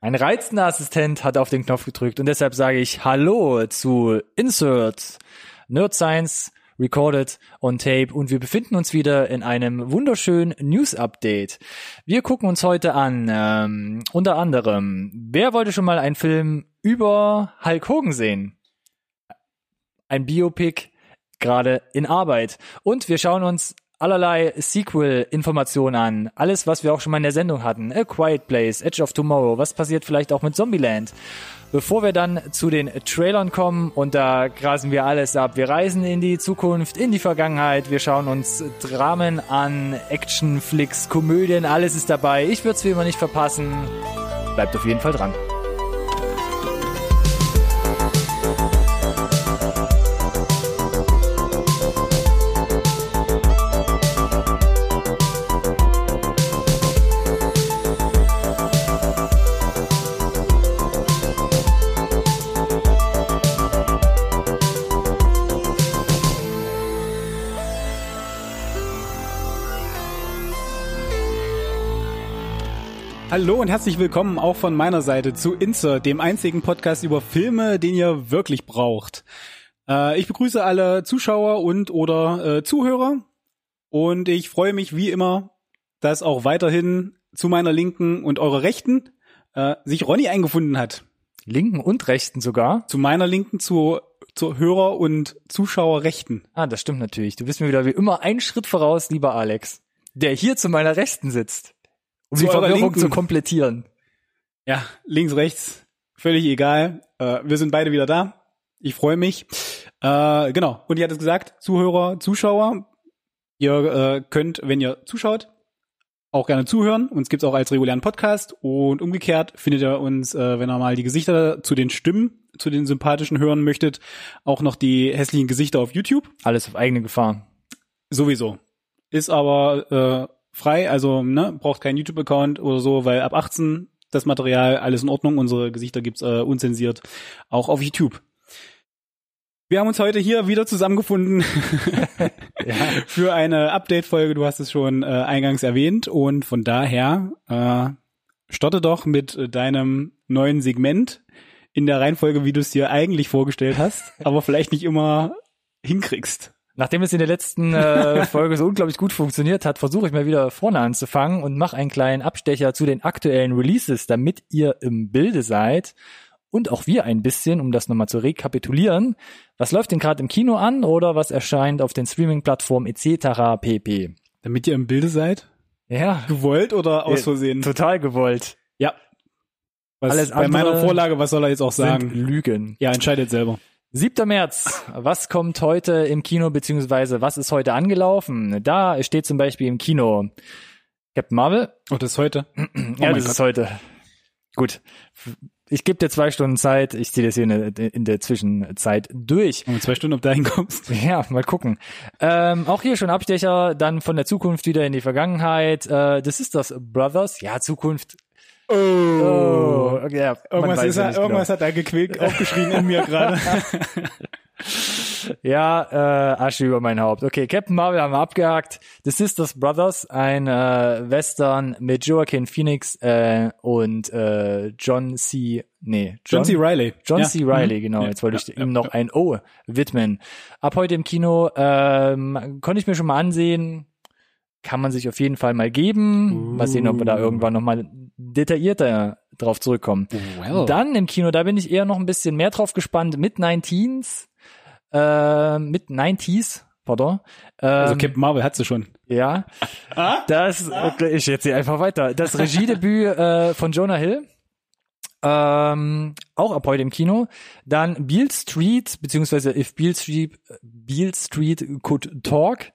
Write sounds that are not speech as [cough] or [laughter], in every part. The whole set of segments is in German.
Ein reizender Assistent hat auf den Knopf gedrückt und deshalb sage ich Hallo zu Insert Nerd Science recorded on tape und wir befinden uns wieder in einem wunderschönen News Update. Wir gucken uns heute an, ähm, unter anderem, wer wollte schon mal einen Film über Hulk Hogan sehen? Ein Biopic gerade in Arbeit. Und wir schauen uns allerlei Sequel-Informationen an. Alles, was wir auch schon mal in der Sendung hatten. A Quiet Place, Edge of Tomorrow. Was passiert vielleicht auch mit Zombieland? Bevor wir dann zu den Trailern kommen und da grasen wir alles ab. Wir reisen in die Zukunft, in die Vergangenheit. Wir schauen uns Dramen an, Actionflicks, Komödien. Alles ist dabei. Ich würde es wie immer nicht verpassen. Bleibt auf jeden Fall dran. Hallo und herzlich willkommen auch von meiner Seite zu Insert, dem einzigen Podcast über Filme, den ihr wirklich braucht. Äh, ich begrüße alle Zuschauer und oder äh, Zuhörer und ich freue mich wie immer, dass auch weiterhin zu meiner Linken und eurer Rechten äh, sich Ronny eingefunden hat. Linken und Rechten sogar? Zu meiner Linken, zu, zu Hörer- und Zuschauerrechten. Ah, das stimmt natürlich. Du bist mir wieder wie immer einen Schritt voraus, lieber Alex, der hier zu meiner Rechten sitzt um zu die Verwirrung zu komplettieren. Ja, links, rechts, völlig egal. Äh, wir sind beide wieder da. Ich freue mich. Äh, genau. Und ihr hat es gesagt, Zuhörer, Zuschauer, ihr äh, könnt, wenn ihr zuschaut, auch gerne zuhören. Uns gibt's auch als regulären Podcast. Und umgekehrt findet ihr uns, äh, wenn ihr mal die Gesichter zu den Stimmen, zu den sympathischen hören möchtet, auch noch die hässlichen Gesichter auf YouTube. Alles auf eigene Gefahr. Sowieso. Ist aber äh, frei, also ne, braucht keinen YouTube-Account oder so, weil ab 18 das Material, alles in Ordnung, unsere Gesichter gibt's äh, unzensiert, auch auf YouTube. Wir haben uns heute hier wieder zusammengefunden [laughs] ja. [laughs] für eine Update-Folge. Du hast es schon äh, eingangs erwähnt und von daher äh, starte doch mit äh, deinem neuen Segment in der Reihenfolge, wie du es dir eigentlich vorgestellt hast, [laughs] aber vielleicht nicht immer hinkriegst. Nachdem es in der letzten äh, [laughs] Folge so unglaublich gut funktioniert hat, versuche ich mal wieder vorne anzufangen und mache einen kleinen Abstecher zu den aktuellen Releases, damit ihr im Bilde seid und auch wir ein bisschen, um das nochmal zu rekapitulieren. Was läuft denn gerade im Kino an oder was erscheint auf den Streaming-Plattformen etc. pp. Damit ihr im Bilde seid? Ja. Gewollt oder aus Versehen? Total gewollt. Ja. Was Alles bei meiner Vorlage, was soll er jetzt auch sagen? Lügen. Ja, entscheidet selber. 7. März. Was kommt heute im Kino, beziehungsweise was ist heute angelaufen? Da steht zum Beispiel im Kino Captain Marvel. Oh, das ist heute? [clears throat] ja, oh das Gott. ist heute. Gut. Ich gebe dir zwei Stunden Zeit. Ich ziehe das hier in der, Zwischenzeit durch. Und zwei Stunden, ob du hinkommst. [laughs] Ja, mal gucken. Ähm, auch hier schon Abstecher, dann von der Zukunft wieder in die Vergangenheit. Äh, das ist das Brothers. Ja, Zukunft Oh, oh okay, ja, irgendwas, ist er, irgendwas genau. hat er gequält, aufgeschrien in mir gerade. [laughs] ja, äh, Asche über mein Haupt. Okay, Captain Marvel haben wir abgehakt. The Sisters Brothers, ein äh, Western mit Joaquin Phoenix äh, und äh, John C. Nee, John, John C. Riley. John ja. C. Riley, mhm. genau. Ja. Jetzt wollte ich ja. ihm noch ein O widmen. Ab heute im Kino ähm, konnte ich mir schon mal ansehen kann man sich auf jeden Fall mal geben. Uh. Mal sehen, ob wir da irgendwann nochmal detaillierter drauf zurückkommen. Well. Dann im Kino, da bin ich eher noch ein bisschen mehr drauf gespannt mit 19s, äh, mit 90s, pardon. Also ähm, also Captain Marvel hat sie schon. Ja. [laughs] Das, ich jetzt hier einfach weiter. Das Regiedebüt äh, von Jonah Hill ähm, auch ab heute im Kino. Dann Beale Street, beziehungsweise If Beale Street, Beale Street Could Talk,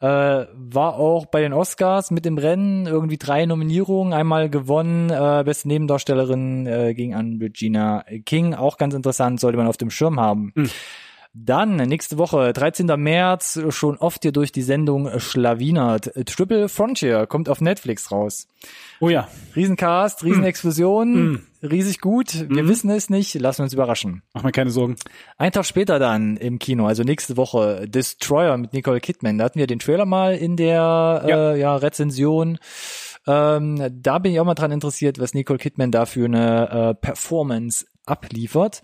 äh, war auch bei den Oscars mit dem Rennen irgendwie drei Nominierungen, einmal gewonnen, äh, beste Nebendarstellerin äh, ging an Regina King, auch ganz interessant, sollte man auf dem Schirm haben. Mhm. Dann nächste Woche, 13. März, schon oft hier durch die Sendung Schlawinert. Triple Frontier kommt auf Netflix raus. Oh ja. Riesencast, Riesenexplosion, mm. riesig gut. Wir mm. wissen es nicht, lassen wir uns überraschen. Mach mir keine Sorgen. Ein Tag später dann im Kino, also nächste Woche, Destroyer mit Nicole Kidman. Da hatten wir den Trailer mal in der ja. Äh, ja, Rezension. Ähm, da bin ich auch mal dran interessiert, was Nicole Kidman da für eine äh, Performance abliefert.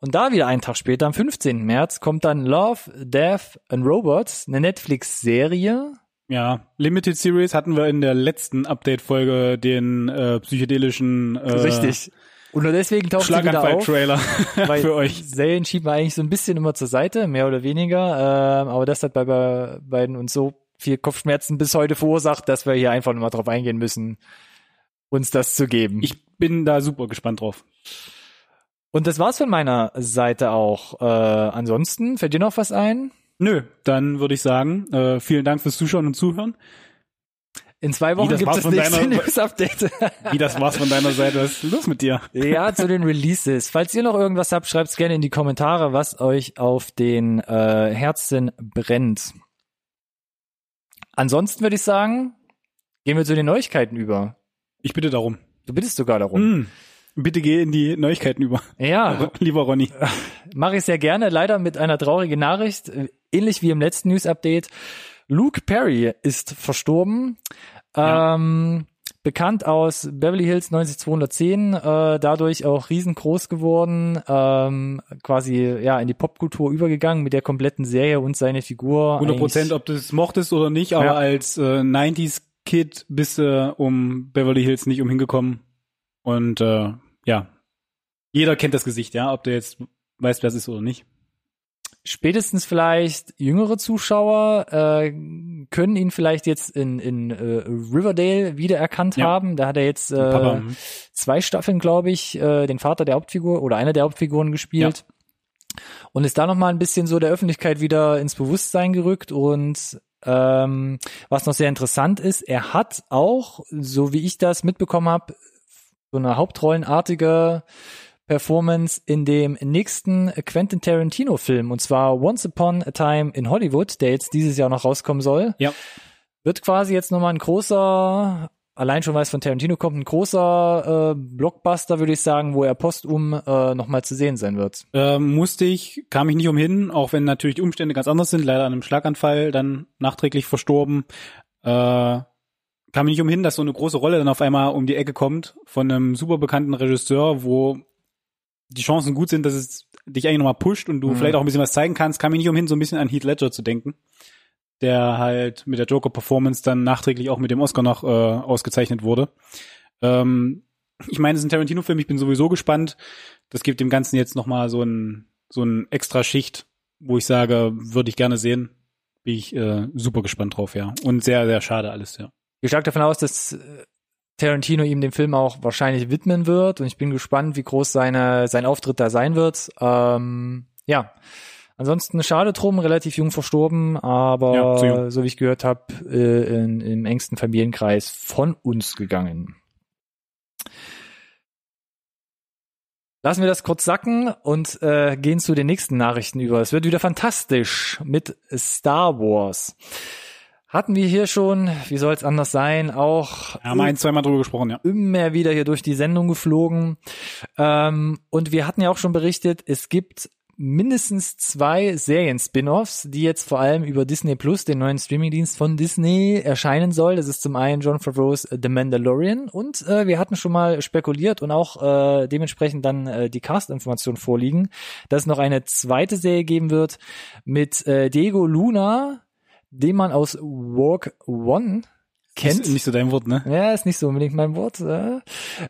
Und da wieder einen Tag später, am 15. März, kommt dann Love, Death and Robots, eine Netflix-Serie. Ja, Limited Series hatten wir in der letzten Update-Folge den äh, psychedelischen äh, Richtig. Und nur deswegen taucht sie wieder auf. [laughs] Schlaganfall-Trailer weil für euch. Serien schieben wir eigentlich so ein bisschen immer zur Seite, mehr oder weniger. Ähm, aber das hat bei, bei beiden uns so viel Kopfschmerzen bis heute verursacht, dass wir hier einfach nochmal drauf eingehen müssen, uns das zu geben. Ich bin da super gespannt drauf. Und das war's von meiner Seite auch. Äh, ansonsten, fällt dir noch was ein? Nö, dann würde ich sagen, äh, vielen Dank fürs Zuschauen und Zuhören. In zwei Wochen das gibt es von nächste News-Update. [laughs] Wie das war's von deiner Seite? Was ist los mit dir? ja, zu den Releases. Falls ihr noch irgendwas habt, schreibt's gerne in die Kommentare, was euch auf den äh, Herzen brennt. Ansonsten würde ich sagen, gehen wir zu den Neuigkeiten über. Ich bitte darum. Du bittest sogar darum. Hm. Bitte geh in die Neuigkeiten über. Ja, [laughs] Lieber Ronny. mache ich sehr gerne. Leider mit einer traurigen Nachricht, äh, ähnlich wie im letzten News-Update. Luke Perry ist verstorben. Ja. Ähm, bekannt aus Beverly Hills 90210, äh, dadurch auch riesengroß geworden, ähm, quasi ja in die Popkultur übergegangen mit der kompletten Serie und seine Figur. 100 Prozent, ob du es mochtest oder nicht, aber Ja. als äh, 90s Kid bist du um Beverly Hills nicht umhingekommen. Und äh, ja, jeder kennt das Gesicht, ja, ob du jetzt weißt, wer es ist oder nicht. spätestens vielleicht jüngere Zuschauer äh, können ihn vielleicht jetzt in, in äh, Riverdale wiedererkannt Ja. haben. Da hat er jetzt äh, Papa, hm. zwei Staffeln, glaube ich, äh, den Vater der Hauptfigur oder einer der Hauptfiguren gespielt. Und ist da nochmal ein bisschen so der Öffentlichkeit wieder ins Bewusstsein gerückt. Und ähm, was noch sehr interessant ist, er hat auch, so wie ich das mitbekommen habe, so eine hauptrollenartige Performance in dem nächsten Quentin Tarantino Film und zwar Once Upon a Time in Hollywood, der jetzt dieses Jahr noch rauskommen soll. Ja. Wird quasi jetzt nochmal ein großer, allein schon weil es von Tarantino kommt, ein großer äh, Blockbuster, würde ich sagen, wo er postum äh, nochmal zu sehen sein wird. Ähm, musste ich, kam ich nicht umhin, auch wenn natürlich die Umstände ganz anders sind, leider an einem Schlaganfall dann nachträglich verstorben. Äh, kam ich nicht umhin, dass so eine große Rolle dann auf einmal um die Ecke kommt von einem super bekannten Regisseur, wo die Chancen gut sind, dass es dich eigentlich nochmal pusht und du Mhm. vielleicht auch ein bisschen was zeigen kannst, kam ich nicht umhin, so ein bisschen an Heath Ledger zu denken, der halt mit der Joker-Performance dann nachträglich auch mit dem Oscar noch äh, ausgezeichnet wurde. Ähm, ich meine, es ist ein Tarantino-Film, ich bin sowieso gespannt. Das gibt dem Ganzen jetzt nochmal so ein, so ein extra Schicht, wo ich sage, würde ich gerne sehen. Bin ich äh, super gespannt drauf, ja. Und sehr, sehr schade alles, ja. Ich gehe stark davon aus, dass äh, Tarantino ihm den Film auch wahrscheinlich widmen wird und ich bin gespannt, wie groß seine, sein Auftritt da sein wird. Ähm, ja. Ansonsten schade drum, relativ jung verstorben, aber Ja, jung. so wie ich gehört habe, äh, in, im engsten Familienkreis von uns gegangen. Lassen wir das kurz sacken und äh, gehen zu den nächsten Nachrichten über. Es wird wieder fantastisch mit Star Wars. Hatten wir hier schon, wie soll es anders sein, auch haben ein, zweimal drüber gesprochen, ja. immer wieder hier durch die Sendung geflogen. Ähm, und wir hatten ja auch schon berichtet, es gibt mindestens zwei Serien-Spin-Offs, die jetzt vor allem über Disney Plus, den neuen Streamingdienst von Disney, erscheinen soll. Das ist zum einen John Favreau's The Mandalorian und äh, wir hatten schon mal spekuliert und auch äh, dementsprechend dann äh, die Cast-Informationen vorliegen, dass es noch eine zweite Serie geben wird mit äh, Diego Luna, den man aus Walk One kennt. Ist nicht so dein Wort, ne? Ja, ist nicht so unbedingt mein Wort. Äh.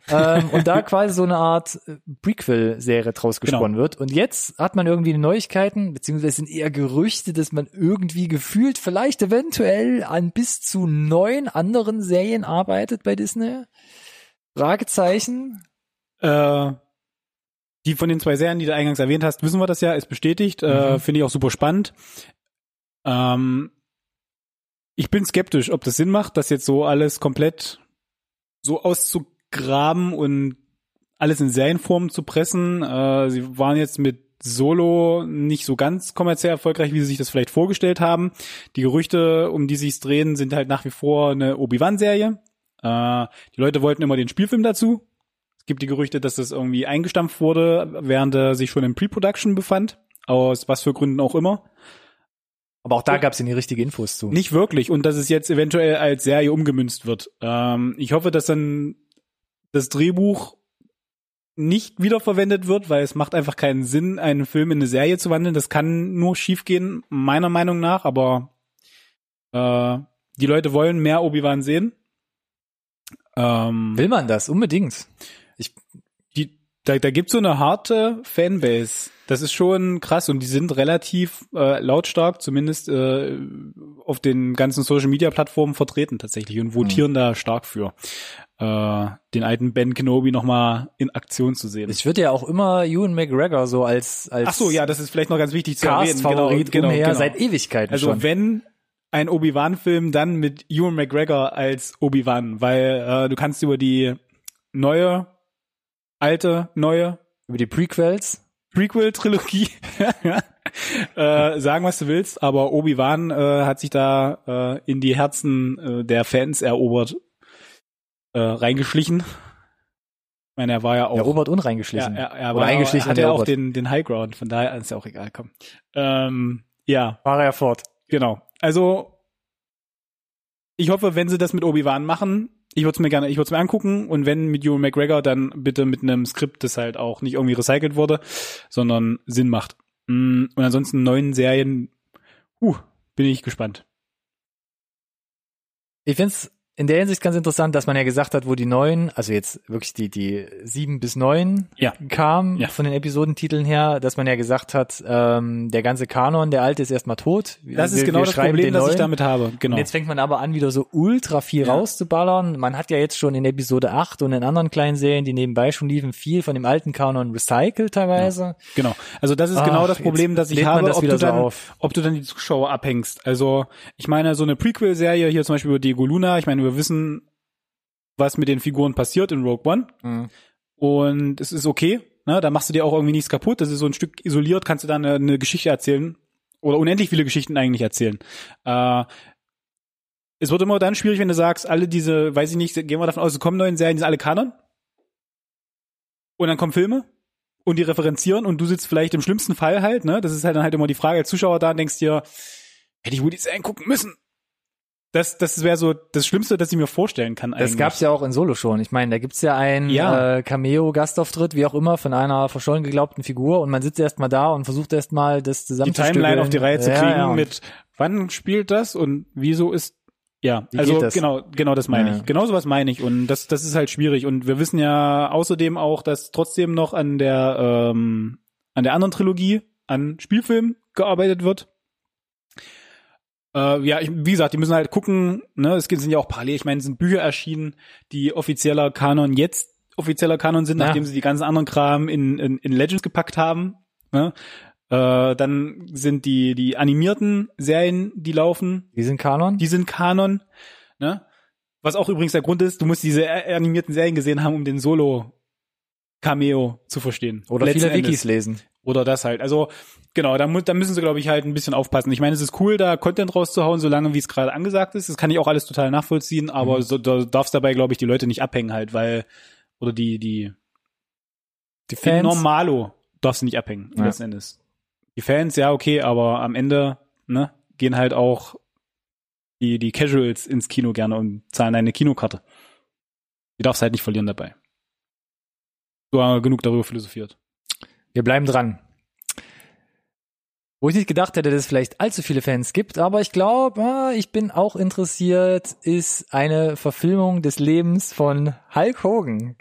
ähm, und da [laughs] quasi so eine Art äh, Prequel-Serie draus Genau. gesponnen wird. Und jetzt hat man irgendwie Neuigkeiten, beziehungsweise sind eher Gerüchte, dass man irgendwie gefühlt vielleicht eventuell an bis zu neun anderen Serien arbeitet bei Disney. Fragezeichen. Äh, die von den zwei Serien, die du eingangs erwähnt hast, wissen wir das ja, ist bestätigt. Äh, Mhm. Finde ich auch super spannend. Ähm, ich bin skeptisch, ob das Sinn macht, das jetzt so alles komplett so auszugraben und alles in Serienform zu pressen. Äh, sie waren jetzt mit Solo nicht so ganz kommerziell erfolgreich, wie sie sich das vielleicht vorgestellt haben. Die Gerüchte, um die sich's drehen, sind halt nach wie vor eine Obi-Wan-Serie. Äh, die Leute wollten immer den Spielfilm dazu. Es gibt die Gerüchte, dass das irgendwie eingestampft wurde, während er sich schon in Pre-Production befand. Aus was für Gründen auch immer. Aber auch da gab es ja die richtige Infos zu. Nicht wirklich. Und dass es jetzt eventuell als Serie umgemünzt wird. Ähm, ich hoffe, dass dann das Drehbuch nicht wiederverwendet wird, weil es macht einfach keinen Sinn, einen Film in eine Serie zu wandeln. Das kann nur schiefgehen, meiner Meinung nach. Aber äh, die Leute wollen mehr Obi-Wan sehen. Ähm, Will man das? Unbedingt. Da, da gibt's so eine harte Fanbase. Das ist schon krass und die sind relativ äh, lautstark, zumindest äh, auf den ganzen Social Media Plattformen vertreten tatsächlich und votieren mhm. da stark für äh, den alten Ben Kenobi nochmal in Aktion zu sehen. Ich würde ja auch immer Ewan McGregor so als als Ach so, ja, das ist vielleicht noch ganz wichtig zu erwähnen. Genau, genau, genau. seit Ewigkeiten Also schon. wenn ein Obi-Wan-Film dann mit Ewan McGregor als Obi-Wan, weil äh, du kannst über die neue, alte, neue, über die Prequels Prequel-Trilogie [laughs] äh, sagen, was du willst, aber Obi-Wan äh, hat sich da äh, in die Herzen äh, der Fans erobert, äh, reingeschlichen. Ich meine, er war ja auch. Erobert und reingeschlichen. Ja, er, er war eingeschlichen. Hat er auch den, den High Ground, von daher ist ja auch egal, komm. Ähm, ja. War er ja fort. Genau. Also, ich hoffe, wenn sie das mit Obi-Wan machen, ich würde es mir gerne, ich würde mir angucken und wenn mit Ewan McGregor, dann bitte mit einem Skript, das halt auch nicht irgendwie recycelt wurde, sondern Sinn macht. Mm, und ansonsten neuen Serien, uh, bin ich gespannt. Ich find's in der Hinsicht ganz interessant, dass man ja gesagt hat, wo die neuen, also jetzt wirklich die, die sieben bis neun ja. kam ja. von den Episodentiteln her, dass man ja gesagt hat, ähm, der ganze Kanon, der alte ist erstmal tot. Das wir, ist genau das Problem, das ich damit habe. Genau. Und jetzt fängt man aber an, wieder so ultra viel ja. rauszuballern. Man hat ja jetzt schon in Episode 8 und in anderen kleinen Serien, die nebenbei schon liefen, viel von dem alten Kanon recycelt teilweise. Genau. Also das ist Ach, genau das Problem, das ich habe, das ob, du dann, so ob du dann die Zuschauer abhängst. Also ich meine, so eine Prequel-Serie hier zum Beispiel über Diego Luna, ich meine, wir wissen, was mit den Figuren passiert in Rogue One. Mhm. Und es ist okay. Ne? Da machst du dir auch irgendwie nichts kaputt. Das ist so ein Stück isoliert, kannst du da eine, eine Geschichte erzählen. Oder unendlich viele Geschichten eigentlich erzählen. Äh, es wird immer dann schwierig, wenn du sagst, alle diese, weiß ich nicht, gehen wir davon aus, es kommen neuen Serien, die sind alle Kanon. Und dann kommen Filme und die referenzieren und du sitzt vielleicht im schlimmsten Fall halt, ne? Das ist halt dann halt immer die Frage als Zuschauer da und denkst dir, hätte ich wohl die Serien gucken müssen das, das wäre so das Schlimmste, das ich mir vorstellen kann. Eigentlich. Das gab's ja auch in Solo schon. Ich meine, da gibt's ja einen ja. äh, Cameo-Gastauftritt, wie auch immer, von einer verschollen geglaubten Figur und man sitzt erstmal da und versucht erstmal das zusammenzustellen. Die Timeline auf die Reihe zu kriegen ja, ja, mit wann spielt das und wieso ist ja, wie also genau, genau das meine ja. ich. Genau sowas meine ich und das das ist halt schwierig und wir wissen ja außerdem auch, dass trotzdem noch an der ähm, an der anderen Trilogie an Spielfilmen gearbeitet wird äh, ja, ich, wie gesagt, die müssen halt gucken, ne, es sind ja auch parallel, ich meine, es sind Bücher erschienen, die offizieller Kanon jetzt offizieller Kanon sind, ja. nachdem sie die ganzen anderen Kram in, in, in Legends gepackt haben. Ne? Äh, dann sind die, die animierten Serien, die laufen. Die sind Kanon? Die sind Kanon. Ne? Was auch übrigens der Grund ist, du musst diese animierten Serien gesehen haben, um den Solo Cameo zu verstehen. Oder Letzten viele Wikis lesen. Oder das halt. Also genau, da, mu da müssen sie, glaube ich, halt ein bisschen aufpassen. Ich meine, es ist cool, da Content rauszuhauen, solange wie es gerade angesagt ist. Das kann ich auch alles total nachvollziehen, aber mhm. so, da darfst dabei, glaube ich, die Leute nicht abhängen halt, weil oder die die die Fans Normalo darfst du nicht abhängen ja. letzten Endes. Die Fans, ja okay, aber am Ende ne gehen halt auch die die Casuals ins Kino gerne und zahlen eine Kinokarte. Die darfst halt nicht verlieren dabei. Hast genug darüber philosophiert. Wir bleiben dran. Wo ich nicht gedacht hätte, dass es vielleicht allzu viele Fans gibt, aber ich glaube, ah, ich bin auch interessiert, ist eine Verfilmung des Lebens von Hulk Hogan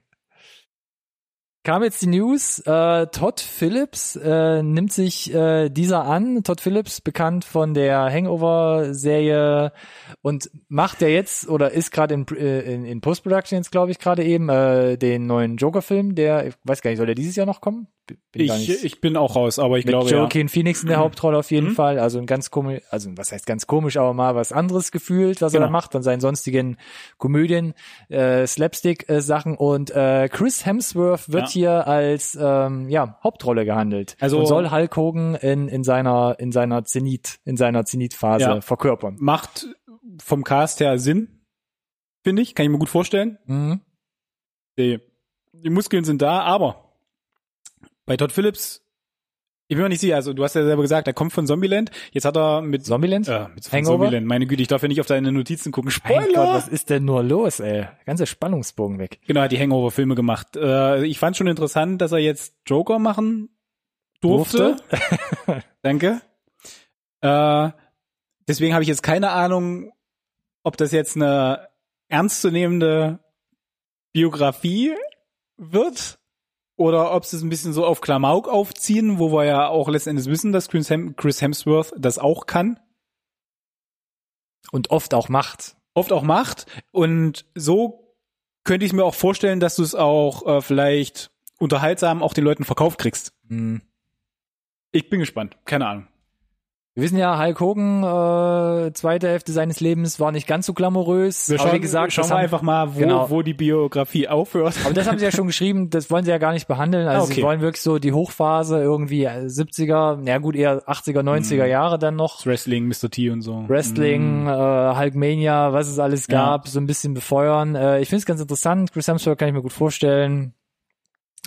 kam jetzt die News, äh, Todd Phillips äh, nimmt sich äh, dieser an. Todd Phillips, bekannt von der Hangover-Serie und macht ja jetzt oder ist gerade in, äh, in, in Post-Production jetzt, glaube ich, gerade eben äh, den neuen Joker-Film, der, ich weiß gar nicht, soll der dieses Jahr noch kommen? Bin ich, ich bin auch raus, aber ich Mit glaube Joaquin ja. Phoenix in der mhm. Hauptrolle auf jeden mhm. Fall. Also ein ganz komisch, also was heißt ganz komisch, aber mal was anderes gefühlt, was genau. er da macht, an seinen sonstigen Komödien, äh, Slapstick-Sachen äh, und äh, Chris Hemsworth wird ja hier als ähm, ja, Hauptrolle gehandelt. Also und soll Hulk Hogan in, in seiner in seiner Zenit in seiner Zenitphase ja, verkörpern. Macht vom Cast her Sinn, finde ich, kann ich mir gut vorstellen. Mhm. Die, die Muskeln sind da, aber bei Todd Phillips Ich bin mir nicht sicher, also du hast ja selber gesagt, er kommt von Zombieland. Jetzt hat er mit Zombieland? äh, mit Hangover? Zombieland. Meine Güte, ich darf ja nicht auf deine Notizen gucken. Mein Spoiler! Gott, was ist denn nur los, ey? Ganze Spannungsbogen weg. Genau, er hat die Hangover-Filme gemacht. Äh, ich fand schon interessant, dass er jetzt Joker machen durfte. [laughs] Danke. Äh, deswegen habe ich jetzt keine Ahnung, ob das jetzt eine ernstzunehmende Biografie wird oder ob sie es ein bisschen so auf Klamauk aufziehen, wo wir ja auch letztendlich wissen, dass Chris, Hem Chris Hemsworth das auch kann, Und oft auch macht. oft auch macht. Und so könnte ich mir auch vorstellen, dass du es auch äh, vielleicht unterhaltsam auch den Leuten verkauft kriegst. Hm. Ich bin gespannt. Keine Ahnung. Wir wissen ja, Hulk Hogan, äh, zweite Hälfte seines Lebens war nicht ganz so glamourös. Wir aber schauen, wie gesagt, schauen das wir haben, einfach mal, wo, genau. wo die Biografie aufhört. aber das haben sie ja schon [laughs] geschrieben, das wollen sie ja gar nicht behandeln. Also Ah, okay. sie wollen wirklich so die Hochphase irgendwie äh, 70er, na gut, eher 80er, 90er Mhm. Jahre dann noch. Wrestling, Mr. T und so. Wrestling, Mhm. äh, Hulkmania, was es alles Ja. gab, so ein bisschen befeuern. Äh, ich finde es ganz interessant. Chris Hemsworth kann ich mir gut vorstellen.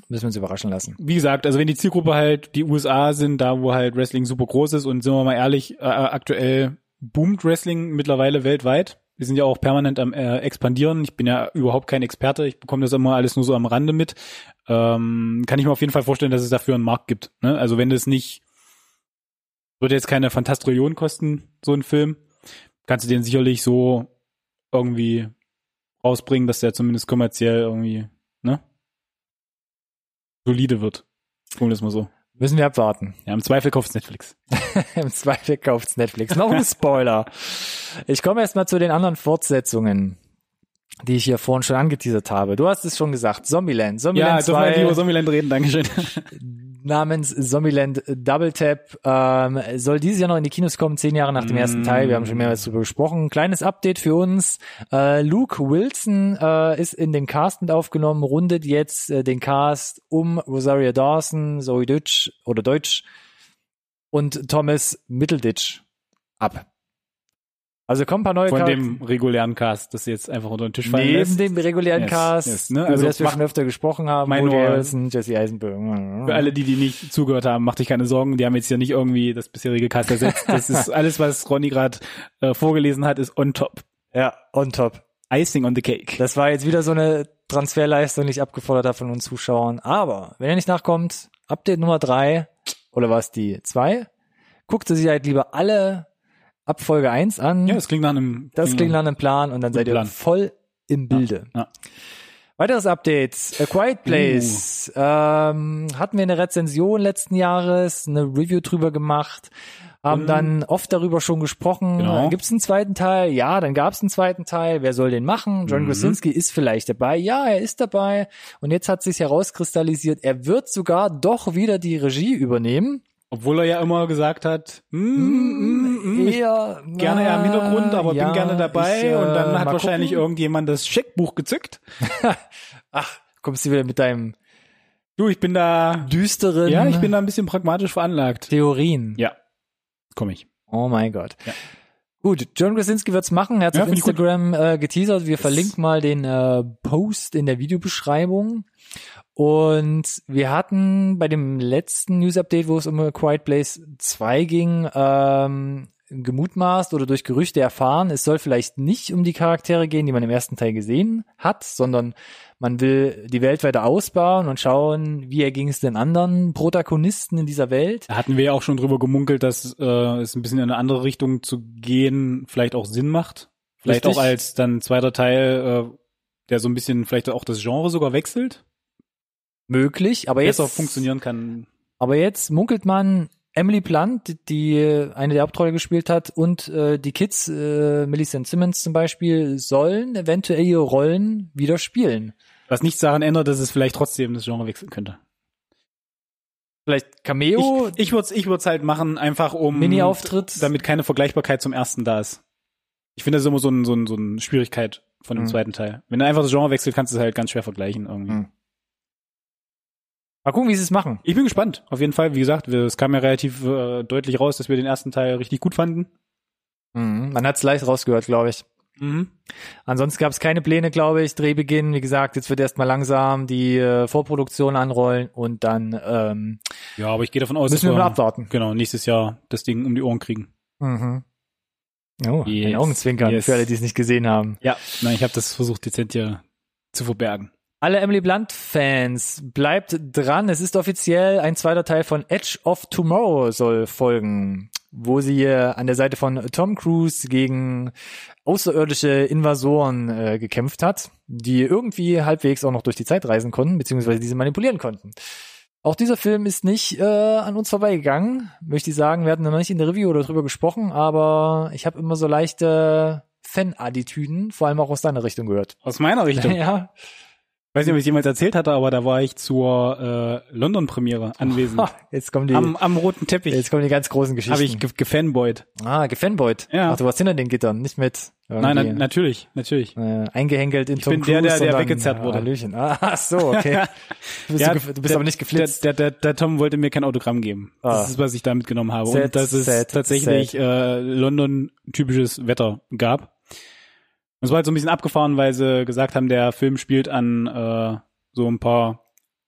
Müssen wir uns überraschen lassen. Wie gesagt, also wenn die Zielgruppe halt die USA sind, da wo halt Wrestling super groß ist und sind wir mal ehrlich, äh, aktuell boomt Wrestling mittlerweile weltweit. Wir sind ja auch permanent am äh, expandieren. Ich bin ja überhaupt kein Experte. Ich bekomme das immer alles nur so am Rande mit. Ähm, kann ich mir auf jeden Fall vorstellen, dass es dafür einen Markt gibt. Ne? Also wenn das nicht, würde jetzt keine Fantastrillion kosten, so ein Film, kannst du den sicherlich so irgendwie rausbringen, dass der zumindest kommerziell irgendwie? Solide wird. Wir das mal so. Müssen wir abwarten. Ja, im Zweifel kauft Netflix. [laughs] Im Zweifel kauft's Netflix. Noch ein Spoiler. Ich komme erst mal zu den anderen Fortsetzungen, die ich hier vorhin schon angeteasert habe. Du hast es schon gesagt. Zombieland. Zombieland Ja, dürfen wir 2 über Zombieland reden, Dankeschön. [laughs] namens Zombieland Double Tap ähm, soll dieses Jahr noch in die Kinos kommen, zehn Jahre nach dem ersten Mm. Teil. Wir haben schon mehrmals darüber gesprochen. Kleines Update für uns. Äh, Luke Wilson äh, ist in den Cast mit aufgenommen, rundet jetzt äh, den Cast um Rosaria Dawson, Zoe Deutsch oder Deutsch und Thomas Middleditch ab. Also kommen ein paar neue Von Charakter- dem regulären Cast, das jetzt einfach unter den Tisch fallen Neben lässt. dem regulären Yes, Cast, yes, ne? über Also das wir schon öfter gesprochen haben, Mein Woody Harrelson, Jesse Eisenberg. Für alle, die, die nicht zugehört haben, macht dich keine Sorgen. Die haben jetzt ja nicht irgendwie das bisherige Cast ersetzt. Das ist [laughs] alles, was Ronny gerade äh, vorgelesen hat, ist on top. Ja, on top. Icing on the cake. Das war jetzt wieder so eine Transferleistung, die ich abgefordert habe von uns Zuschauern. Aber wenn er nicht nachkommt, Update Nummer drei oder war es die zwei? Guckt ihr sich halt lieber alle ab Folge eins an. ja, das klingt nach einem. das klingt nach einem Plan und dann seid ihr Plan. voll im Bilde. Ja. Weiteres Update. A Quiet Place. Ähm, hatten wir eine Rezension letzten Jahres, eine Review drüber gemacht, haben Mhm. dann oft darüber schon gesprochen. Genau. Gibt es einen zweiten Teil? Ja, dann gab es einen zweiten Teil. Wer soll den machen? John Mhm. Krasinski ist vielleicht dabei. Ja, er ist dabei. Und jetzt hat sich herauskristallisiert, er wird sogar doch wieder die Regie übernehmen. Obwohl er ja immer gesagt hat, mm, mm, mm, Eher, gerne eher im Hintergrund, aber ja, bin gerne dabei. ich, äh, und dann hat wahrscheinlich gucken. irgendjemand das Scheckbuch gezückt. [laughs] Ach, kommst du wieder mit deinem Du, ich bin da. düsteren Ja, ich bin da ein bisschen pragmatisch veranlagt. Theorien. Ja, komm ich. Oh mein Gott. Ja. Gut, John Krasinski wird's machen. Er hat Ja, auf. Instagram äh, geteasert. Wir verlinken mal den äh, Post in der Videobeschreibung. Und wir hatten bei dem letzten News-Update, wo es um A Quiet Place 2 ging, ähm, gemutmaßt oder durch Gerüchte erfahren, es soll vielleicht nicht um die Charaktere gehen, die man im ersten Teil gesehen hat, sondern man will die Welt weiter ausbauen und schauen, wie erging es den anderen Protagonisten in dieser Welt. Da hatten wir ja auch schon drüber gemunkelt, dass äh, es ein bisschen in eine andere Richtung zu gehen vielleicht auch Sinn macht. Vielleicht Richtig. auch als dann zweiter Teil, äh, der so ein bisschen vielleicht auch das Genre sogar wechselt, Möglich, aber jetzt besser funktionieren kann. Aber jetzt munkelt man, Emily Blunt, die eine der Hauptrolle gespielt hat, und äh, die Kids, äh, Millicent Simmons zum Beispiel, sollen eventuell ihre Rollen wieder spielen. Was nichts daran ändert, dass es vielleicht trotzdem das Genre wechseln könnte. Vielleicht Cameo, Ich, ich würde es ich würd's halt machen, einfach um Mini-Auftritt. damit keine Vergleichbarkeit zum ersten da ist. Ich finde das ist immer so, ein, so, ein, so eine Schwierigkeit von dem Mhm. zweiten Teil. Wenn du einfach das Genre wechselst, kannst du es halt ganz schwer vergleichen irgendwie. Mhm. Mal gucken, wie sie es machen. Ich bin gespannt, auf jeden Fall. Wie gesagt, wir, es kam ja relativ äh, deutlich raus, dass wir den ersten Teil richtig gut fanden. Mhm. Man hat es leicht rausgehört, glaube ich. Mhm. Ansonsten gab es keine Pläne, glaube ich. Drehbeginn, wie gesagt, jetzt wird erstmal langsam die äh, Vorproduktion anrollen und dann ähm, Ja, aber ich gehe davon aus, müssen wir dass mal abwarten. genau nächstes Jahr das Ding um die Ohren kriegen. Mhm. Oh, ein Yes, Augenzwinkern yes. für alle, die es nicht gesehen haben. Ja, nein, ich habe das versucht dezent hier zu verbergen. Alle Emily Blunt-Fans, bleibt dran. Es ist offiziell ein zweiter Teil von Edge of Tomorrow soll folgen, wo sie an der Seite von Tom Cruise gegen außerirdische Invasoren äh, gekämpft hat, die irgendwie halbwegs auch noch durch die Zeit reisen konnten, beziehungsweise diese manipulieren konnten. Auch dieser Film ist nicht äh, an uns vorbeigegangen, möchte ich sagen. Wir hatten noch nicht in der Review oder drüber gesprochen, aber ich habe immer so leichte Fan-Attitüden, vor allem auch aus deiner Richtung gehört. Aus meiner Richtung. [laughs] ja. Weiß nicht, ob ich es jemals erzählt hatte, aber da war ich zur äh, London-Premiere anwesend. Ha, [laughs] jetzt kommen die, am, am roten Teppich jetzt kommen die ganz großen Geschichten. habe ich ge gefanboyt. ah, gefanboyt. Ja. Ach, du warst hinter den Gittern, nicht mit. Nein, na, natürlich, natürlich. äh, eingehängelt in Tom bin der, Cruise. der- der sondern- weggezerrt wurde. Hallöchen. Ah, so, okay. [laughs] Du bist, Ja, du, du bist der- aber nicht geflitzt. Der, der, der, der Tom wollte mir kein Autogramm geben. Ah. Das ist, was ich da mitgenommen habe. Sad, und dass es sad, tatsächlich äh, London-typisches Wetter gab. Es war halt so ein bisschen abgefahren, weil sie gesagt haben, der Film spielt an äh, so ein paar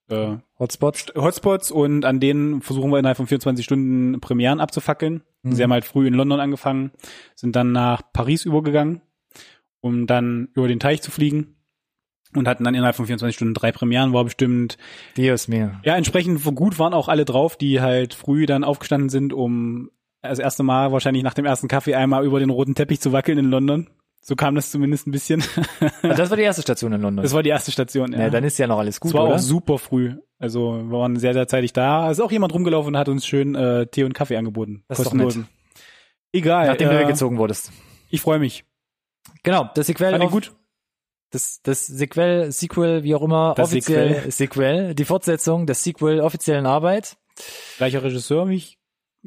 äh, Hotspots. Hotspots und an denen versuchen wir innerhalb von 24 Stunden Premieren abzufackeln. Mhm. Sie haben halt früh in London angefangen, sind dann nach Paris übergegangen, um dann über den Teich zu fliegen und hatten dann innerhalb von 24 Stunden drei Premieren, war bestimmt Dios mir. ja, entsprechend gut waren auch alle drauf, die halt früh dann aufgestanden sind, um das erste Mal wahrscheinlich nach dem ersten Kaffee einmal über den roten Teppich zu wackeln in London. So kam das zumindest ein bisschen. [laughs] Also das war die erste Station in London. Das war die erste Station. ja. Ja, dann ist ja noch alles gut, es war oder? auch super früh. Also wir waren sehr, sehr zeitig da. Es ist auch jemand rumgelaufen und hat uns schön äh, Tee und Kaffee angeboten. Das ist doch Kostenlosen. Egal. Nachdem du äh, weggezogen wurdest. Ich freue mich. Genau, das Sequel ich auf- gut. Das, das Sequel, Sequel, wie auch immer, Das offiziell Sequel, die Fortsetzung, das Sequel offiziell in Arbeit. Gleicher Regisseur, wie ich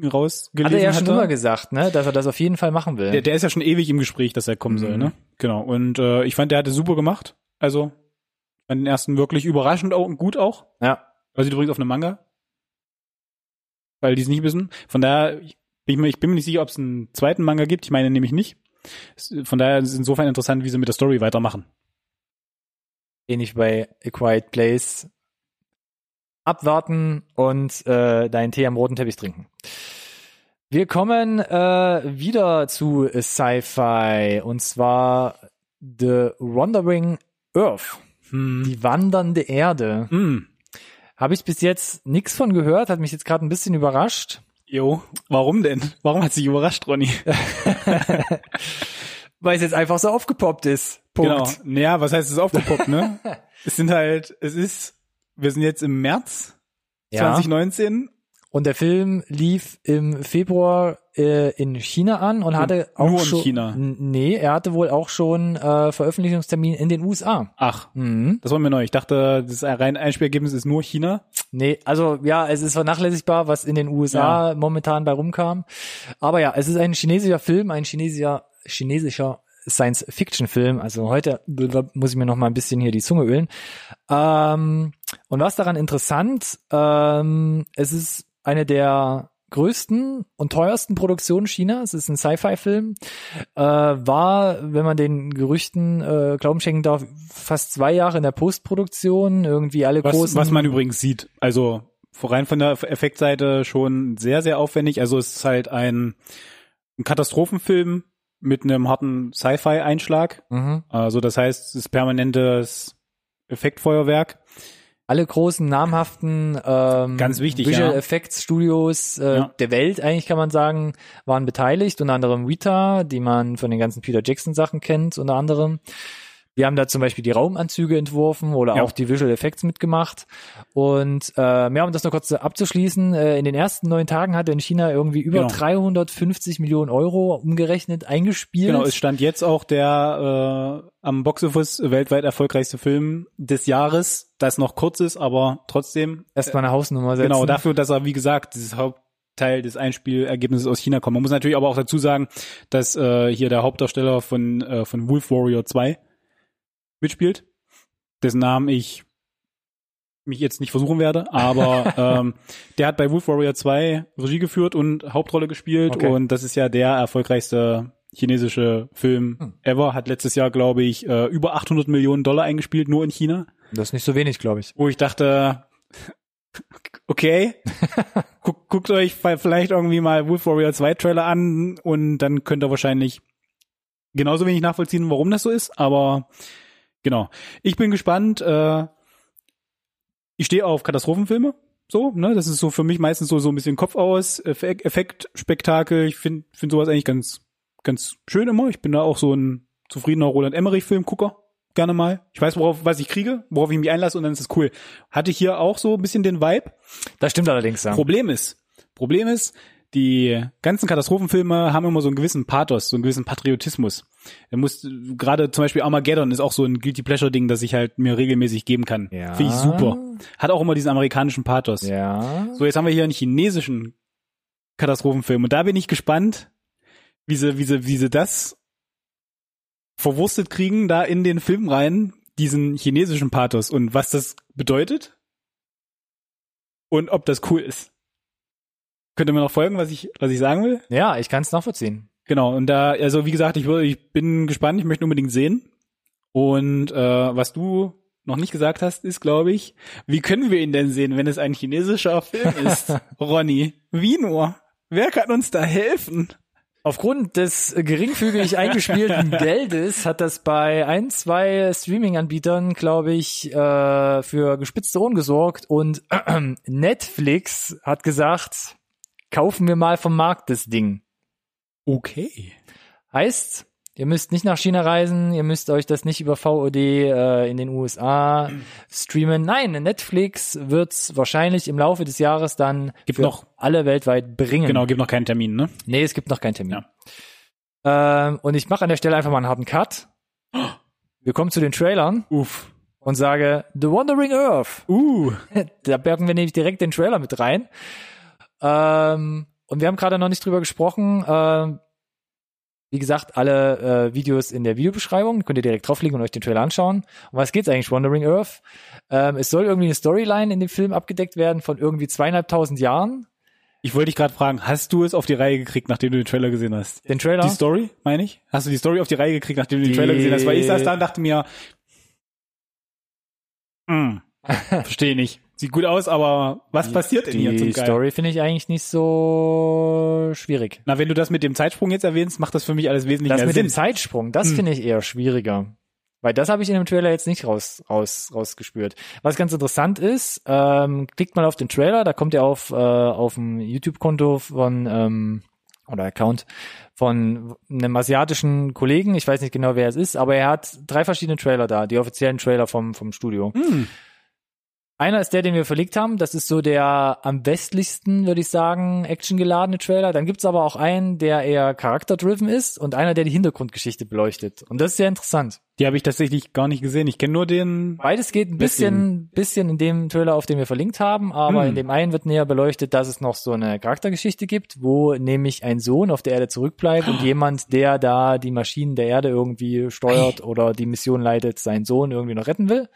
rausgelesen Hat er ja schon hatte. immer gesagt, ne, dass er das auf jeden Fall machen will. Der, der ist ja schon ewig im Gespräch, dass er kommen Mhm. soll, ne? Genau. Und äh, ich fand, der hat es super gemacht. Also, fand den ersten wirklich überraschend auch und gut auch. ja. Basiert übrigens auf einem Manga. Weil die es nicht wissen. Von daher, ich bin mir, ich bin mir nicht sicher, ob es einen zweiten Manga gibt. Ich meine nämlich nicht. Von daher ist es insofern interessant, wie sie mit der Story weitermachen. ähnlich bei A Quiet Place. Abwarten und äh, deinen Tee am roten Teppich trinken. Wir kommen äh, wieder zu Sci-Fi und zwar The Wandering Earth, Hm. die wandernde Erde. Hm. Habe ich bis jetzt nichts von gehört, hat mich jetzt gerade ein bisschen überrascht. Jo, warum denn? Warum hat sich überrascht, Ronny? [laughs] Weil es jetzt einfach so aufgepoppt ist. Punkt. Genau. Ja, was heißt es aufgepoppt, ne? [laughs] es sind halt, es ist, wir sind jetzt im März Ja. 2019 Und der Film lief im Februar äh, in China an und hatte auch nur in schon. China? N- Nee, er hatte wohl auch schon äh, Veröffentlichungstermin in den USA. Ach, Mhm. das war mir neu. Ich dachte, das rein Einspielergebnis ist nur China. Nee, also ja, es ist vernachlässigbar, was in den USA momentan bei rumkam. Aber ja, es ist ein chinesischer Film, ein chinesischer, chinesischer Science-Fiction-Film. Also heute muss ich mir noch mal ein bisschen hier die Zunge ölen. Ähm, und was daran interessant, ähm, es ist eine der größten und teuersten Produktionen Chinas. Es ist ein Sci-Fi-Film. Äh, war, wenn man den Gerüchten äh, Glauben schenken darf, fast zwei Jahre in der Postproduktion. Irgendwie alle Was, großen. was man übrigens sieht. Also rein von der Effektseite schon sehr, sehr aufwendig. Also es ist halt ein, ein Katastrophenfilm mit einem harten Sci-Fi-Einschlag. mhm. Also das heißt, es ist permanentes Effektfeuerwerk. Alle großen namhaften ähm, Ganz wichtig, Visual ja. Effects Studios äh, Ja. der Welt eigentlich kann man sagen waren beteiligt unter anderem Weta die man von den ganzen Peter Jackson Sachen kennt unter anderem wir haben da zum Beispiel die Raumanzüge entworfen oder Ja. auch die Visual Effects mitgemacht und äh, ja, um das noch kurz abzuschließen, äh, in den ersten neun Tagen hat er in China irgendwie über Genau. 350 Millionen Euro umgerechnet eingespielt. Genau, es stand jetzt auch der äh, am Boxoffice weltweit erfolgreichste Film des Jahres, das noch kurz ist, aber trotzdem Erstmal eine Hausnummer setzen. Genau, dafür, dass er, wie gesagt, dieses Hauptteil des Einspielergebnisses aus China kommt. Man muss natürlich aber auch dazu sagen, dass äh, hier der Hauptdarsteller von, äh, von Wolf Warrior 2 mitspielt, dessen Namen ich mich jetzt nicht versuchen werde, aber [laughs] ähm, der hat bei Wolf Warrior 2 Regie geführt und Hauptrolle gespielt Okay. und das ist ja der erfolgreichste chinesische Film Hm. ever. Hat letztes Jahr, glaube ich, äh, über 800 Millionen Dollar eingespielt, nur in China. Das ist nicht so wenig, glaube ich. Wo ich dachte, [laughs] okay, [laughs] guckt, guckt euch vielleicht irgendwie mal Wolf Warrior 2 Trailer an und dann könnt ihr wahrscheinlich genauso wenig nachvollziehen, warum das so ist. Aber genau. Ich bin gespannt. Äh, ich stehe auf Katastrophenfilme. So, ne, das ist so für mich meistens so so ein bisschen Kopf aus, Effekt, Effektspektakel. Ich finde find sowas eigentlich ganz ganz schön immer. Ich bin da auch so ein zufriedener Roland Emmerich Filmgucker gerne mal. Ich weiß, worauf was ich kriege, worauf ich mich einlasse und dann ist es cool. Hatte ich hier auch so ein bisschen den Vibe. Das stimmt allerdings, ja. Problem ist, Problem ist, die ganzen Katastrophenfilme haben immer so einen gewissen Pathos, so einen gewissen Patriotismus. Er muss gerade zum Beispiel Armageddon ist auch so ein guilty pleasure Ding, das ich halt mir regelmäßig geben kann. Ja. Finde ich super. Hat auch immer diesen amerikanischen Pathos. Ja. So, jetzt haben wir hier einen chinesischen Katastrophenfilm und da bin ich gespannt, wie sie, wie sie, wie sie das verwurstet kriegen, da in den Film rein, diesen chinesischen Pathos und was das bedeutet und ob das cool ist. Könnt ihr mir noch folgen, was ich, was ich sagen will? Ja, ich kann es nachvollziehen. Genau, und da, also wie gesagt, ich, würde- ich bin gespannt, ich möchte unbedingt sehen. Und äh, was du noch nicht gesagt hast, ist, glaube ich, wie können wir ihn denn sehen, wenn es ein chinesischer Film [laughs] ist? Ronny, wie nur? Wer kann uns da helfen? Aufgrund des geringfügig [laughs] eingespielten Geldes hat das bei ein, zwei Streaming-Anbietern, glaube ich, äh, für gespitzte Ohren gesorgt und [clears throat] Netflix hat gesagt, kaufen wir mal vom Markt das Ding. Okay. Heißt, ihr müsst nicht nach China reisen, ihr müsst euch das nicht über VOD äh, in den USA streamen. Nein, Netflix wird's wahrscheinlich im Laufe des Jahres dann Gibt für noch- alle weltweit bringen. Genau, gibt noch keinen Termin, ne? Nee, es gibt noch keinen Termin. Ähm, und ich mache an der Stelle einfach mal einen harten Cut. [gasps] Wir kommen zu den Trailern Uff. und sage The Wandering Earth. Uh. [laughs] Da bergen wir nämlich direkt den Trailer mit rein. Ähm, und wir haben gerade noch nicht drüber gesprochen. Ähm, wie gesagt, alle äh, Videos in der Videobeschreibung. Könnt ihr direkt draufklicken und euch den Trailer anschauen. Um was geht's eigentlich, Wandering Earth? Ähm, es soll irgendwie eine Storyline in dem Film abgedeckt werden von irgendwie zweieinhalbtausend Jahren. Ich wollte dich gerade fragen, hast du es auf die Reihe gekriegt, nachdem du den Trailer gesehen hast? Den Trailer. Die Story, meine ich? Hast du die Story auf die Reihe gekriegt, nachdem du den Die- Trailer gesehen hast? Weil ich saß da und dachte mir, hm, [laughs] verstehe nicht. Sieht gut aus, aber was passiert denn hier zum Die Geil? Story finde ich eigentlich nicht so schwierig. Na, wenn du das mit dem Zeitsprung jetzt erwähnst, macht das für mich alles wesentlich Das mehr mit Sinn. dem Zeitsprung, das Hm. finde ich eher schwieriger. Weil das habe ich in dem Trailer jetzt nicht raus, raus, rausgespürt. Was ganz interessant ist, ähm, klickt mal auf den Trailer, da kommt ihr auf, äh, auf dem YouTube-Konto von, ähm, oder Account von einem asiatischen Kollegen, ich weiß nicht genau, wer es ist, aber er hat drei verschiedene Trailer da, die offiziellen Trailer vom, vom Studio. Hm. Einer ist der, den wir verlegt haben. Das ist so der am westlichsten, würde ich sagen, actiongeladene Trailer. Dann gibt's aber auch einen, der eher charakterdriven ist und einer, der die Hintergrundgeschichte beleuchtet. Und das ist sehr interessant. Die habe ich tatsächlich gar nicht gesehen. Ich kenne nur den. Beides geht ein bisschen, bisschen in dem Trailer, auf den wir verlinkt haben, aber Hm. in dem einen wird näher beleuchtet, dass es noch so eine Charaktergeschichte gibt, wo nämlich ein Sohn auf der Erde zurückbleibt und jemand, der da die Maschinen der Erde irgendwie steuert oder die Mission leitet, seinen Sohn irgendwie noch retten will.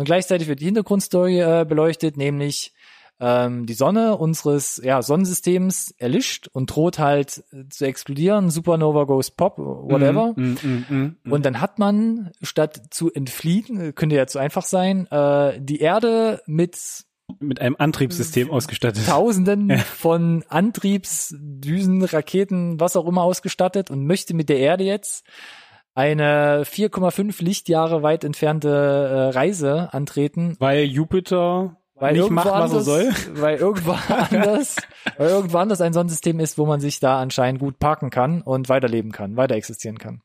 Und gleichzeitig wird die Hintergrundstory äh, beleuchtet, nämlich ähm, die Sonne unseres ja, Sonnensystems erlischt und droht halt äh, zu explodieren. Supernova goes pop, whatever. Mm, mm, mm, mm. Und dann hat man, statt zu entfliehen, äh, könnte ja zu einfach sein, äh, die Erde mit mit einem Antriebssystem ausgestattet. Tausenden von Antriebsdüsen, Raketen, was auch immer ausgestattet und möchte mit der Erde jetzt eine 4,5 Lichtjahre weit entfernte äh, Reise antreten, Weil Jupiter weil nicht macht, was er soll. [laughs] weil irgendwo anders, weil irgendwo anders ein Sonnensystem ist, wo man sich da anscheinend gut parken kann und weiterleben kann, weiter existieren kann.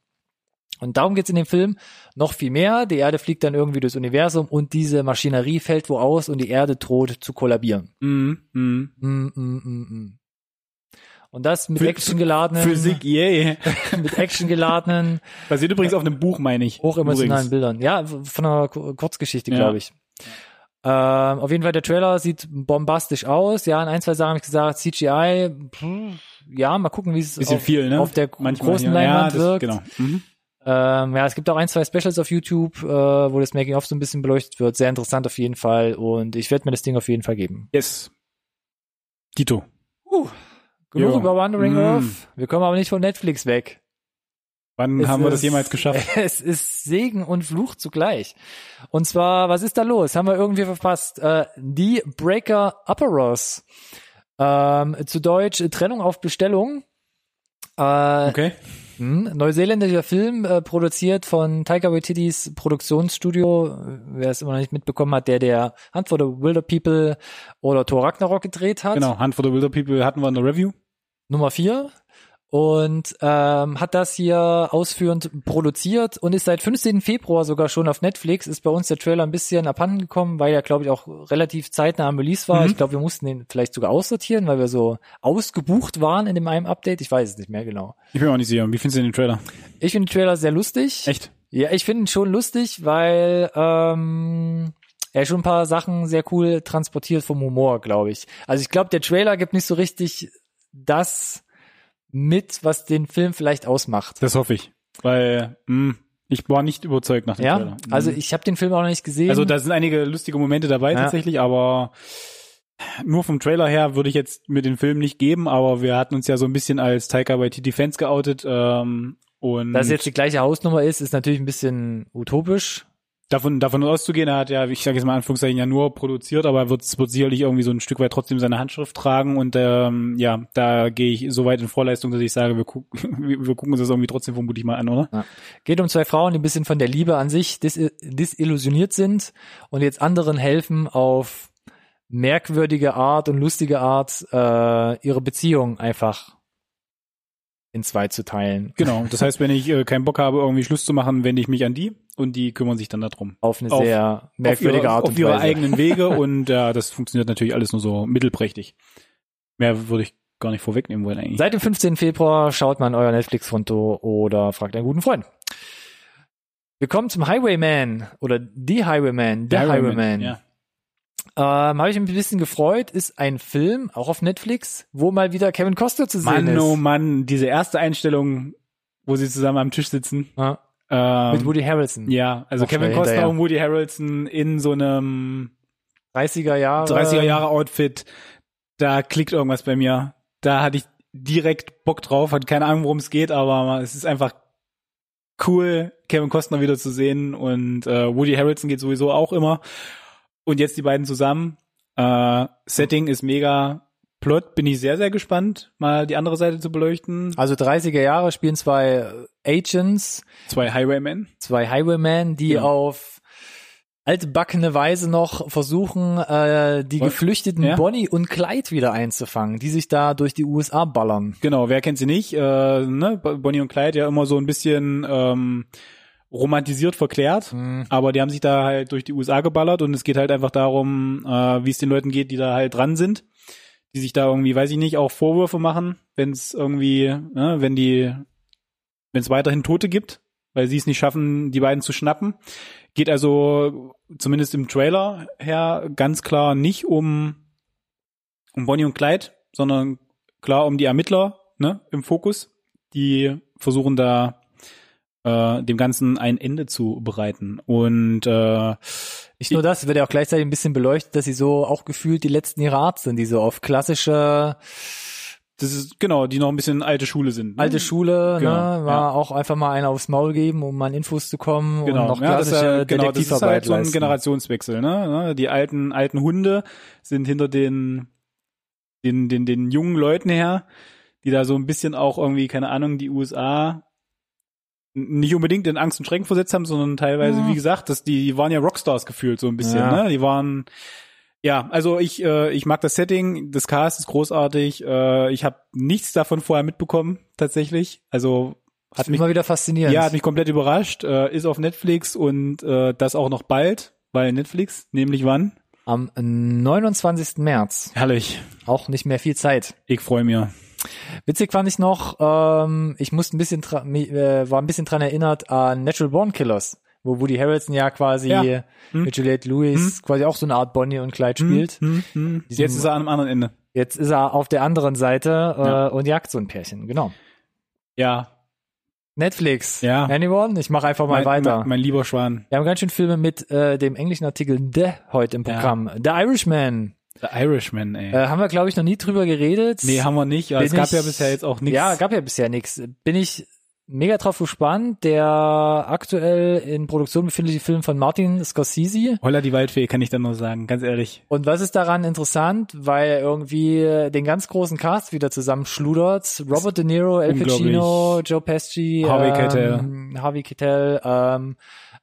Und darum geht's in dem Film noch viel mehr. Die Erde fliegt dann irgendwie durchs Universum und diese Maschinerie fällt wo aus und die Erde droht zu kollabieren. Mm, mm. Mm, mm, mm, mm. Und das mit Action geladenen, Physik, yay. [laughs] mit Action geladenen, Basiert übrigens auf einem Buch, meine ich. hochemotionalen Übrigens. Bildern. Ja, von einer Ku- Kurzgeschichte, Ja. glaube ich. Ähm, auf jeden Fall, der Trailer sieht bombastisch aus. Ja, in ein, zwei Sachen habe ich gesagt, CGI, pff, ja, mal gucken, wie es Bisschen auf, viel, ne? auf der Manchmal, großen ja. Leinwand ja, das, wirkt. Genau. Mhm. Ähm, ja, es gibt auch ein, zwei Specials auf YouTube, äh, wo das Making-of so ein bisschen beleuchtet wird. Sehr interessant auf jeden Fall. Und ich werde mir das Ding auf jeden Fall geben. Yes. Dito. Genug Jo. über Wandering Mm. Earth. Wir kommen aber nicht von Netflix weg. Wann Es haben wir das ist- jemals geschafft? [laughs] Es ist Segen und Fluch zugleich. Und zwar, was ist da los? Haben wir irgendwie verpasst? Äh, die Breaker Upperos. Ähm, zu Deutsch Trennung auf Bestellung. Äh, Okay. hm, neuseeländischer Film, äh, produziert von Taika Waititis Produktionsstudio. Wer es immer noch nicht mitbekommen hat, der der Hunt for the Wilder People oder Thor Ragnarok gedreht hat. Genau. Hunt for the Wilder People hatten wir in der Review. Nummer vier und ähm, hat das hier ausführend produziert und ist seit 15. Februar sogar schon auf Netflix. Ist bei uns der Trailer ein bisschen abhanden gekommen, weil er, glaube ich, auch relativ zeitnah am Release war. Mhm. Ich glaube, wir mussten den vielleicht sogar aussortieren, weil wir so ausgebucht waren in dem einen Update. Ich weiß es nicht mehr genau. Ich bin mir auch nicht sicher. Wie findest du den Trailer? Ich finde den Trailer sehr lustig. Echt? Ja, ich finde ihn schon lustig, weil ähm, er schon ein paar Sachen sehr cool transportiert vom Humor, glaube ich. Also ich glaube, der Trailer gibt nicht so richtig das mit, was den Film vielleicht ausmacht. Das hoffe ich. Weil mh, ich war nicht überzeugt nach dem Ja, Trailer. also Mhm. ich habe den Film auch noch nicht gesehen. Also da sind einige lustige Momente dabei Ja. tatsächlich, aber nur vom Trailer her würde ich jetzt mir den Film nicht geben, aber wir hatten uns ja so ein bisschen als Taika Waititi Fans geoutet ähm, und dass es jetzt die gleiche Hausnummer ist, ist natürlich ein bisschen utopisch. Davon davon auszugehen, er hat ja, ich sage jetzt mal in Anführungszeichen ja nur produziert, aber er wird, wird sicherlich irgendwie so ein Stück weit trotzdem seine Handschrift tragen und ähm, ja, da gehe ich so weit in Vorleistung, dass ich sage, wir, guck, [laughs] wir, gucken uns das irgendwie trotzdem vermutlich mal an, oder? Geht um zwei Frauen, die ein bisschen von der Liebe an sich dis disillusioniert sind und jetzt anderen helfen auf merkwürdige Art und lustige Art äh, ihre Beziehung einfach in zwei zu teilen. Genau. [laughs] Das heißt, wenn ich äh, keinen Bock habe, irgendwie Schluss zu machen, wende ich mich an die und die kümmern sich dann darum. Auf eine Auf- sehr merkwürdige auf ihre, Art auf und ihre Weise. eigenen [laughs] Wege und ja, das funktioniert natürlich alles nur so mittelprächtig. Mehr würde ich gar nicht vorwegnehmen wollen eigentlich. Seit dem 15. Februar schaut man euer Netflix-Konto oder fragt einen guten Freund. Wir kommen zum Highwayman oder The Highwayman, The Highwayman. Ja. Ähm, Habe ich mich ein bisschen gefreut. Ist ein Film, auch auf Netflix, wo mal wieder Kevin Costner zu sehen Mann, ist. oh Mann, diese erste Einstellung, wo sie zusammen am Tisch sitzen. Ja, Ähm, mit Woody Harrelson. ja, also Noch Kevin Costner hinterher. und Woody Harrelson in so einem 30er Jahre. 30er Jahre Outfit. Da klickt irgendwas bei mir. Da hatte ich direkt Bock drauf, hatte keine Ahnung, worum es geht, aber es ist einfach cool, Kevin Costner wieder zu sehen und äh, Woody Harrelson geht sowieso auch immer. Und jetzt die beiden zusammen. Äh, Setting ist mega. Plot bin ich sehr, sehr gespannt, mal die andere Seite zu beleuchten. Also 30er Jahre spielen zwei Agents, Zwei Highwaymen. zwei Highwaymen, die Genau. auf altbackene Weise noch versuchen, äh, die Was? geflüchteten Ja. Bonnie und Clyde wieder einzufangen, die sich da durch die USA ballern. Genau, wer kennt sie nicht? Äh, ne? Bonnie und Clyde ja immer so ein bisschen ähm, romantisiert verklärt. Mhm. Aber die haben sich da halt durch die USA geballert und es geht halt einfach darum, äh, wie es den Leuten geht, die da halt dran sind, die sich da irgendwie, weiß ich nicht, auch Vorwürfe machen, wenn es irgendwie, ne, wenn die, wenn es weiterhin Tote gibt, weil sie es nicht schaffen, die beiden zu schnappen. Geht also zumindest im Trailer her ganz klar nicht um um Bonnie und Clyde, sondern klar um die Ermittler ne, im Fokus, die versuchen da äh, dem Ganzen ein Ende zu bereiten. Und äh, Nicht nur das, wird ja auch gleichzeitig ein bisschen beleuchtet, dass sie so auch gefühlt die letzten ihrer Art sind, die so auf klassische das ist genau, die noch ein bisschen alte Schule sind. ne? alte Schule, Genau, ne, mal ja. auch einfach mal einen aufs Maul geben, um an Infos zu kommen Genau, und noch ja, das, ist klassische ja, genau, das ist halt so ein. Generationswechsel. Ne? Ne? Die alten alten Hunde sind hinter den den den den jungen Leuten her, die da so ein bisschen auch irgendwie keine Ahnung die USA nicht unbedingt in Angst und Schrecken versetzt haben, sondern teilweise, Ja. wie gesagt, dass die, die waren ja Rockstars gefühlt so ein bisschen. Ja. Ne? Die waren ja, also ich äh, ich mag das Setting, das Cast ist großartig. Äh, ich habe nichts davon vorher mitbekommen tatsächlich. Also hat mich immer wieder faszinierend. ja, hat mich komplett überrascht. Äh, ist auf Netflix und äh, das auch noch bald, weil Netflix, nämlich wann? Am 29. März. Herrlich. Auch nicht mehr viel Zeit. Ich freue mich. Witzig fand ich noch, ähm, ich musste ein bisschen, äh, war ein bisschen dran erinnert an Natural Born Killers, wo Woody Harrelson ja quasi Ja. Hm. mit Juliette Lewis quasi auch so eine Art Bonnie und Clyde spielt. Hm, hm. Jetzt ist er am anderen Ende. Jetzt ist er auf der anderen Seite äh, Ja. und jagt so ein Pärchen. Genau. Ja, Netflix. Ja. Anyone? Ich mache einfach mal mein, weiter. Mein, mein lieber Schwan. Wir haben ganz schön Filme mit äh, dem englischen Artikel The heute im Ja. Programm. The Irishman. The Irishman, ey. Äh, haben wir, glaube ich, noch nie drüber geredet. nee, haben wir nicht. Bin es gab ich- ja bisher jetzt auch nichts. Ja, gab ja bisher nichts. Bin ich mega drauf gespannt. Der aktuell in Produktion befindliche Film von Martin Scorsese. Holla die Waldfee, kann ich dann nur sagen, ganz ehrlich. Und was ist daran interessant? Weil er irgendwie den ganz großen Cast wieder zusammenschludert. Robert De Niro, El Pacino, Joe Pesci, Harvey ähm, Keitel. Harvey Keitel, ähm,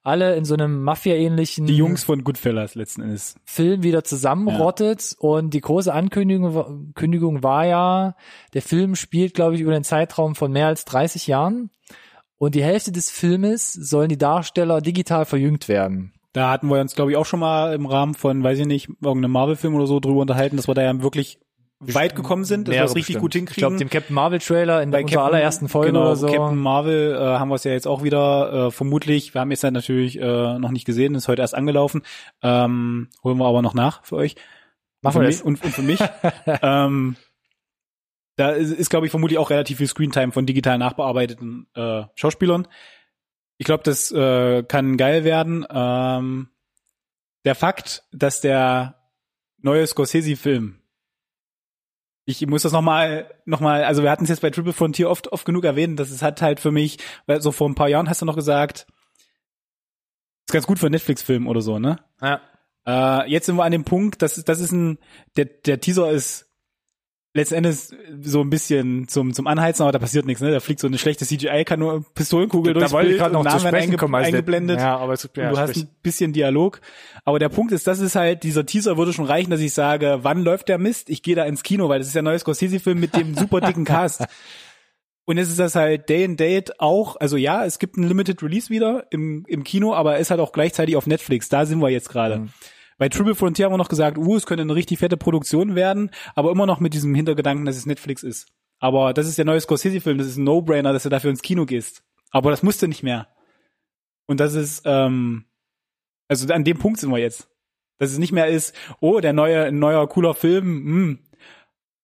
alle in so einem Mafia-ähnlichen Die Jungs von Goodfellas letzten Endes. Film wieder zusammenrottet und die große Ankündigung, Kündigung war ja, der Film spielt, glaube ich, über den Zeitraum von mehr als 30 Jahren und die Hälfte des Filmes sollen die Darsteller digital verjüngt werden. Da hatten wir uns, glaube ich, auch schon mal im Rahmen von, weiß ich nicht, irgendeinem Marvel-Film oder so drüber unterhalten, dass wir da ja wirklich weit gekommen sind, dass wir es richtig bestimmt. gut Ich glaube, hinkriegen. dem Captain Marvel Trailer in Bei unserer allerersten Folge genau, oder so. Captain Marvel äh, haben wir es ja jetzt auch wieder, äh, vermutlich. Wir haben es ja natürlich äh, noch nicht gesehen, ist heute erst angelaufen. Ähm, holen wir aber noch nach für euch. Machen wir das. und, und für mich. [laughs] ähm, da ist, ist glaube ich, vermutlich auch relativ viel Screentime von digital nachbearbeiteten äh, Schauspielern. Ich glaube, das äh, kann geil werden. Ähm, der Fakt, dass der neue Scorsese-Film ich muss das nochmal, noch mal, also wir hatten es jetzt bei Triple Frontier oft, oft genug erwähnt, dass es hat halt für mich, weil so vor ein paar Jahren hast du noch gesagt, ist ganz gut für einen Netflix-Film oder so, ne? Ja. Äh, jetzt sind wir an dem Punkt, das ist, das ist ein, der, der Teaser ist letzten Endes so ein bisschen zum, zum Anheizen, aber da passiert nichts, ne? Da fliegt so eine schlechte CGI-Kanone, Pistolenkugel durchs da wollte ich gerade noch zu sprechen einge kommen. als der- eingeblendet. Ja, aber es, ja, und du hast sprich. ein bisschen Dialog. Aber der Punkt ist, das ist halt, dieser Teaser würde schon reichen, dass ich sage, wann läuft der Mist? Ich gehe da ins Kino, weil das ist der neue Scorsese-Film mit dem super dicken Cast. [laughs] Und jetzt ist das halt Day and Date auch, also ja, es gibt ein Limited Release wieder im, im Kino, aber er ist halt auch gleichzeitig auf Netflix. Da sind wir jetzt gerade. Mhm. Bei Triple Frontier haben wir noch gesagt, uh, es könnte eine richtig fette Produktion werden, aber immer noch mit diesem Hintergedanken, dass es Netflix ist. Aber das ist der neue Scorsese-Film, das ist ein No-Brainer, dass du dafür ins Kino gehst. Aber das musst du nicht mehr. Und das ist, ähm, also an dem Punkt sind wir jetzt. Dass es nicht mehr ist, oh, der neue, neuer cooler Film, hm,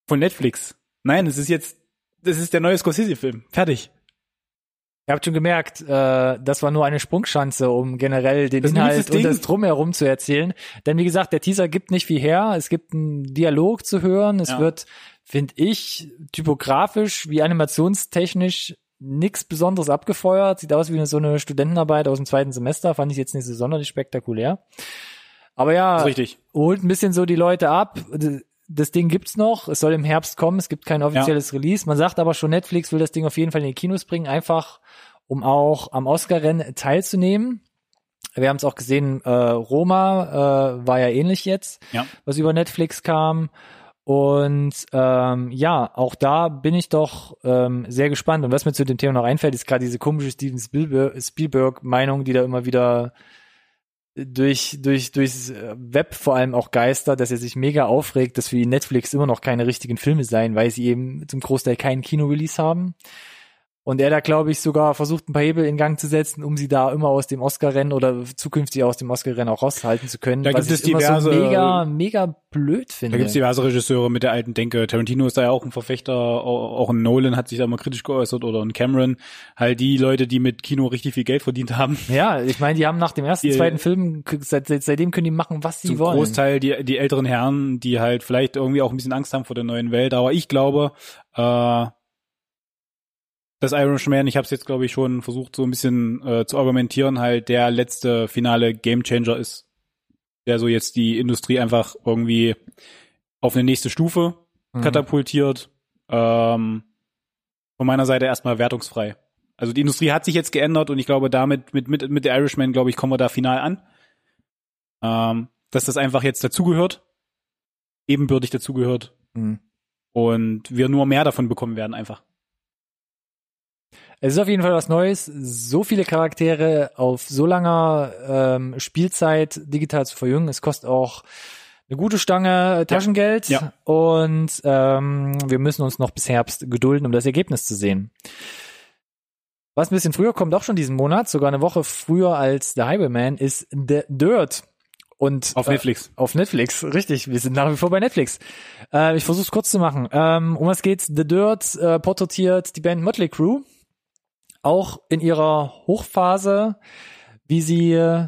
von Netflix. Nein, es ist jetzt, das ist der neue Scorsese-Film. Fertig. Ihr habt schon gemerkt, äh, das war nur eine Sprungschanze, um generell den Das Inhalt und das Drumherum zu erzählen. Denn wie gesagt, der Teaser gibt nicht viel her. Es gibt einen Dialog zu hören. Es Ja. wird, finde ich, typografisch wie animationstechnisch nichts Besonderes abgefeuert. Sieht aus wie eine, so eine Studentenarbeit aus dem zweiten Semester. Fand ich jetzt nicht so sonderlich spektakulär. Aber ja, holt ein bisschen so die Leute ab. Das Ding gibt's noch. Es soll im Herbst kommen. Es gibt kein offizielles Release. Man sagt aber schon, Netflix will das Ding auf jeden Fall in die Kinos bringen, einfach um auch am Oscar-Rennen teilzunehmen. Wir haben es auch gesehen, äh, Roma äh, war ja ähnlich jetzt, Ja. was über Netflix kam. Und ähm, ja, auch da bin ich doch ähm, sehr gespannt. Und was mir zu dem Thema noch einfällt, ist gerade diese komische Steven Spielberg- Spielberg-Meinung, die da immer wieder durch, durch, durchs Web vor allem auch geistert, dass er sich mega aufregt, dass für Netflix immer noch keine richtigen Filme seien, weil sie eben zum Großteil keinen Kino-Release haben. Und er da, glaube ich, sogar versucht, ein paar Hebel in Gang zu setzen, um sie da immer aus dem Oscar-Rennen oder zukünftig aus dem Oscar-Rennen auch raushalten zu können. Da was gibt es ich immer diverse- so mega, mega blöd finde. Da gibt es diverse Regisseure mit der alten Denke. Tarantino ist da ja auch ein Verfechter, auch ein Nolan hat sich da mal kritisch geäußert oder ein Cameron. Halt die Leute, die mit Kino richtig viel Geld verdient haben. ja, ich meine, die haben nach dem ersten, Die- zweiten Film, seit, seit, seitdem können die machen, was sie wollen. Großteil die, die älteren Herren, die halt vielleicht irgendwie auch ein bisschen Angst haben vor der neuen Welt. Aber ich glaube, äh, dass Irishman, ich habe es jetzt glaube ich schon versucht so ein bisschen äh, zu argumentieren, halt der letzte finale Gamechanger ist, der so jetzt die Industrie einfach irgendwie auf eine nächste Stufe Mhm. katapultiert. Ähm, von meiner Seite erstmal wertungsfrei. Also die Industrie hat sich jetzt geändert und ich glaube damit mit mit mit der Irishman glaube ich kommen wir da final an. Ähm, dass das einfach jetzt dazugehört, ebenbürtig dazugehört Mhm. und wir nur mehr davon bekommen werden einfach. Es ist auf jeden Fall was Neues, so viele Charaktere auf so langer ähm, Spielzeit digital zu verjüngen. Es kostet auch eine gute Stange Taschengeld Ja. und ähm, wir müssen uns noch bis Herbst gedulden, um das Ergebnis zu sehen. Was ein bisschen früher kommt, auch schon diesen Monat, sogar eine Woche früher als The Highwayman, ist The Dirt. Und Auf äh, Netflix. auf Netflix, richtig. Wir sind nach wie vor bei Netflix. Äh, ich versuche es kurz zu machen. Ähm, um was geht's? The Dirt äh, porträtiert die Band Motley Crue auch in ihrer Hochphase, wie sie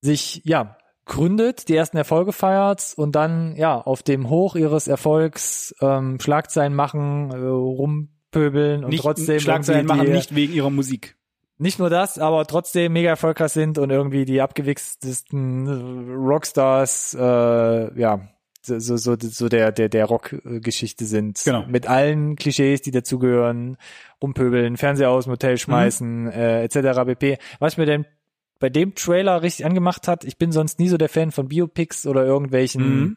sich ja gründet, die ersten Erfolge feiert und dann ja auf dem Hoch ihres Erfolgs ähm, Schlagzeilen machen, äh, rumpöbeln und nicht trotzdem Schlagzeilen machen, die- nicht wegen ihrer Musik. nicht nur das, aber trotzdem mega erfolgreich sind und irgendwie die abgewichstesten Rockstars, äh, ja, so, so, so, der, der, der Rockgeschichte sind. Genau. Mit allen Klischees, die dazugehören, rumpöbeln, Fernseher aus Hotel schmeißen, äh, etc. pp. Was mir denn bei dem Trailer richtig angemacht hat, ich bin sonst nie so der Fan von Biopics oder irgendwelchen Mhm.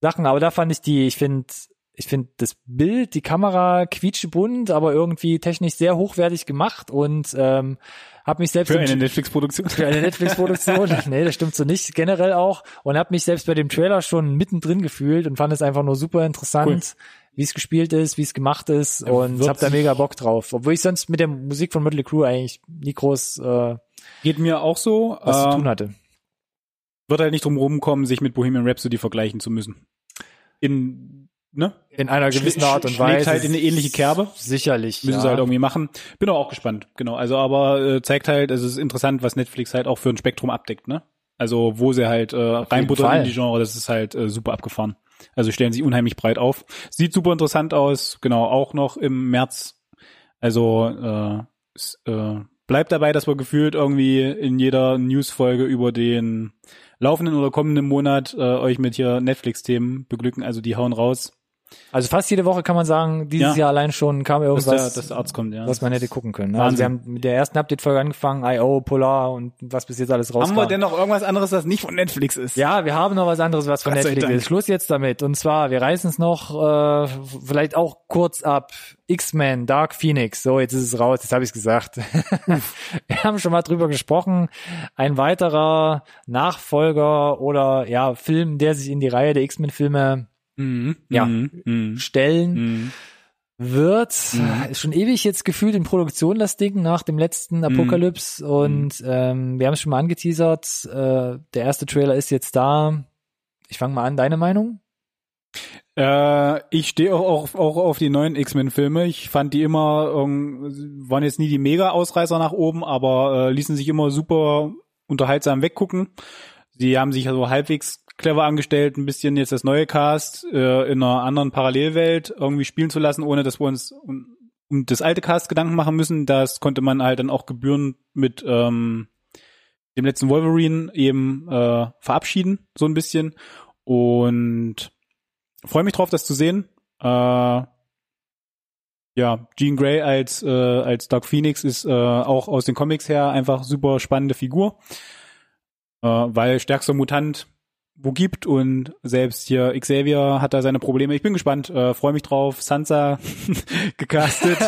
Sachen, aber da fand ich die, ich finde, ich finde das Bild, die Kamera quietschebunt, aber irgendwie technisch sehr hochwertig gemacht und ähm, habe mich selbst Für eine Netflix-Produktion. für eine Netflix-Produktion, [laughs] nee, das stimmt so nicht, generell auch und habe mich selbst bei dem Trailer schon mittendrin gefühlt und fand es einfach nur super interessant, Cool. wie es gespielt ist, wie es gemacht ist Ja, und habe da mega Bock drauf, obwohl ich sonst mit der Musik von Mötley Crew eigentlich nie groß äh, Geht mir auch so. was zu äh, tun hatte. Wird halt nicht drum rumkommen, sich mit Bohemian Rhapsody vergleichen zu müssen. In, ne? In einer gewissen Art und schlägt Weise. halt in eine ähnliche Kerbe. Sicherlich. Müssen ja. sie halt irgendwie machen. Bin auch, gespannt, genau. Also aber äh, zeigt halt, es ist interessant, was Netflix halt auch für ein Spektrum abdeckt, ne? Also wo sie halt äh, reinbuttern in die Genre, das ist halt äh, super abgefahren. Also stellen sich unheimlich breit auf. Sieht super interessant aus, genau, auch noch im März. Also äh, es, äh, bleibt dabei, dass wir gefühlt irgendwie in jeder Newsfolge über den laufenden oder kommenden Monat äh, euch mit hier Netflix-Themen beglücken. Also die hauen raus, Also fast jede Woche kann man sagen, dieses Ja. Jahr allein schon kam irgendwas, der, Arzt kommt. Ja. was man hätte gucken können. Also wir haben mit der ersten Update-Folge angefangen, I.O., Polar und was bis jetzt alles rauskam. Haben wir denn noch irgendwas anderes, das nicht von Netflix ist? Ja, wir haben noch was anderes, was von Gott Netflix ist. Schluss jetzt damit. Und zwar, wir reißen es noch äh, vielleicht auch kurz ab. X-Men, Dark Phoenix. So, jetzt ist es raus. Jetzt habe ich es gesagt. [laughs] wir haben schon mal drüber gesprochen. Ein weiterer Nachfolger oder ja Film, der sich in die Reihe der X-Men-Filme Mhm. Ja. Mhm. Mhm. stellen Mhm. wird. Mhm. Ist schon ewig jetzt gefühlt in Produktion das Ding nach dem letzten Apokalypse und ähm, wir haben es schon mal angeteasert. Äh, der erste Trailer ist jetzt da. Ich fange mal an. Deine Meinung? Äh, ich stehe auch, auch, auch auf die neuen X-Men-Filme. Ich fand die immer, ähm, waren jetzt nie die Mega-Ausreißer nach oben, aber äh, ließen sich immer super unterhaltsam weggucken. Sie haben sich also halbwegs clever angestellt, ein bisschen jetzt das neue Cast äh, in einer anderen Parallelwelt irgendwie spielen zu lassen, ohne dass wir uns um, um das alte Cast Gedanken machen müssen. Das konnte man halt dann auch gebührend mit ähm, dem letzten Wolverine eben äh, verabschieden, so ein bisschen. Und freue mich drauf, das zu sehen. Äh, ja, Jean Grey als äh, als Dark Phoenix ist äh, auch aus den Comics her einfach super spannende Figur, äh, weil stärkster Mutant wo gibt und selbst hier Xavier hat da seine Probleme. Ich bin gespannt, äh, freue mich drauf. Sansa [laughs] gecastet,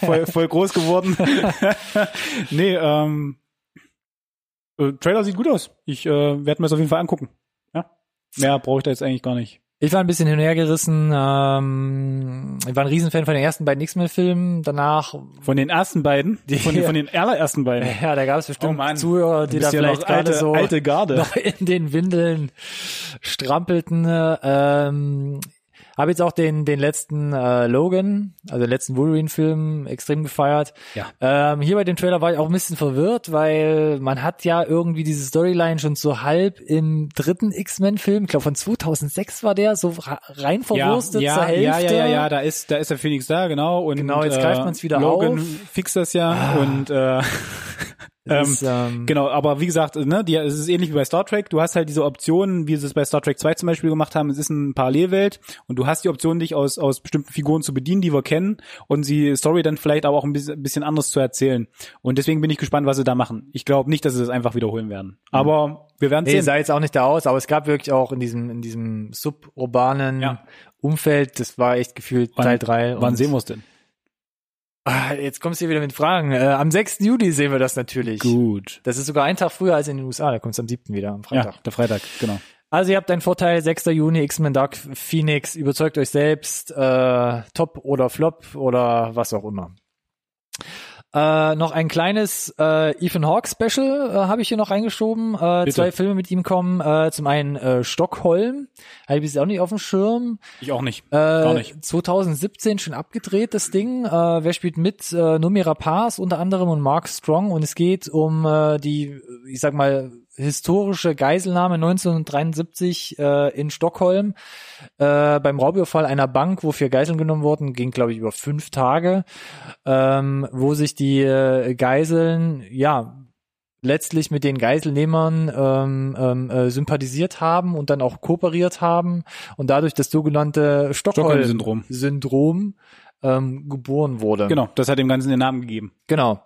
voll, voll groß geworden. [laughs] nee, ähm, äh, Trailer sieht gut aus. Ich äh, werde mir das auf jeden Fall angucken. Ja, mehr brauche ich da jetzt eigentlich gar nicht. Ich war ein bisschen hin und her gerissen. Ähm, ich war ein Riesenfan von den ersten beiden X-Men-Filmen. Danach, Von den ersten beiden, Die- von, den- von [laughs] den allerersten beiden. ja, da gab es bestimmt Oh. Zuhörer, die da ja vielleicht gerade so alte Garde. [laughs] noch in den Windeln strampelten. Ähm, habe jetzt auch den den letzten äh, Logan, also den letzten Wolverine-Film extrem gefeiert. Ja. Ähm, hier bei dem Trailer war ich auch ein bisschen verwirrt, weil man hat ja irgendwie diese Storyline schon so halb im dritten X-Men-Film, ich glaube von 2006 war der, so rein verwurstet ja, zur Hälfte. Ja, ja, ja, ja, da ist, da ist der Phoenix da, genau. Und, Genau, jetzt greift äh, man's wieder Logan auf. fixt das ja Ah. und äh, [laughs] ähm, ist, ähm, Genau, aber wie gesagt, ne, die, es ist ähnlich wie bei Star Trek. Du hast halt diese Optionen, wie sie es bei Star Trek 2 zum Beispiel gemacht haben. Es ist eine Parallelwelt und du hast die Option, dich aus, aus bestimmten Figuren zu bedienen, die wir kennen und die Story dann vielleicht aber auch ein bisschen, anders zu erzählen. Und deswegen bin ich gespannt, was sie da machen. Ich glaube nicht, dass sie das einfach wiederholen werden. Aber wir werden Nee, sehen. sah jetzt auch nicht da aus, aber es gab wirklich auch in diesem, in diesem suburbanen Ja. Umfeld, das war echt gefühlt Wann- Teil 3. Wann sehen wir es denn? Ah, jetzt kommst du hier wieder mit Fragen. Äh, am 6. Juli sehen wir das natürlich. Gut. Das ist sogar ein Tag früher als in den USA, da kommt es am 7. wieder, am Freitag. Ja, der Freitag, genau. Also ihr habt einen Vorteil, 6. Juni, X-Men Dark Phoenix, überzeugt euch selbst, äh, Top oder Flop oder was auch immer. Äh, noch ein kleines äh, Ethan Hawke Special äh, habe ich hier noch reingeschoben. Äh, Bitte. zwei Filme mit ihm kommen. Äh, zum einen äh, Stockholm, habe ich auch nicht auf dem Schirm. Ich auch nicht. Äh, Gar nicht. 2017 schon abgedreht, das Ding. Äh, wer spielt mit? Äh, Numi Rapaz unter anderem und Mark Strong. Und es geht um äh, die, ich sag mal, historische Geiselnahme 1973 äh, in Stockholm äh, beim Raubüberfall einer Bank, wo vier Geiseln genommen wurden, ging glaube ich über fünf Tage, ähm, wo sich die äh, Geiseln ja letztlich mit den Geiselnehmern ähm, ähm, äh, sympathisiert haben und dann auch kooperiert haben und dadurch das sogenannte Stockholm-Syndrom Syndrom ähm, geboren wurde. Genau, das hat dem Ganzen den Namen gegeben. Genau.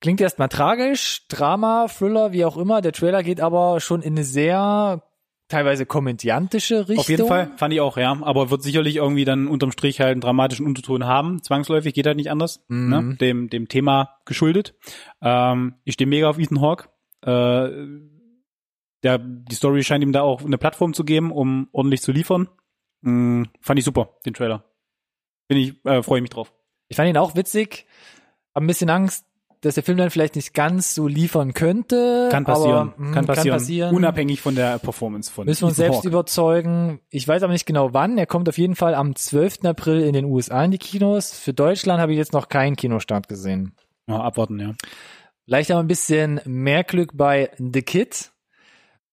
Klingt erstmal tragisch, Drama, Thriller, wie auch immer. Der Trailer geht aber schon in eine sehr teilweise komödiantische Richtung. Auf jeden Fall, fand ich auch, ja. Aber wird sicherlich irgendwie dann unterm Strich halt einen dramatischen Unterton haben. Zwangsläufig geht halt nicht anders. Mhm. Ne? Dem, dem Thema geschuldet. Ähm, ich stehe mega auf Ethan Hawke. Äh, der, die Story scheint ihm da auch eine Plattform zu geben, um ordentlich zu liefern. Mhm, fand ich super, den Trailer. Bin ich, äh, freue ich mich drauf. Ich fand ihn auch witzig. Hab ein bisschen Angst, dass der Film dann vielleicht nicht ganz so liefern könnte. Kann passieren. Aber, mh, kann, passieren. kann passieren. Unabhängig von der Performance von Müssen wir uns selbst Hawke. überzeugen. Ich weiß aber nicht genau wann. Er kommt auf jeden Fall am 12. April in den USA in die Kinos. Für Deutschland habe ich jetzt noch keinen Kinostart gesehen. Ja, abwarten, ja. Vielleicht aber ein bisschen mehr Glück bei The Kid,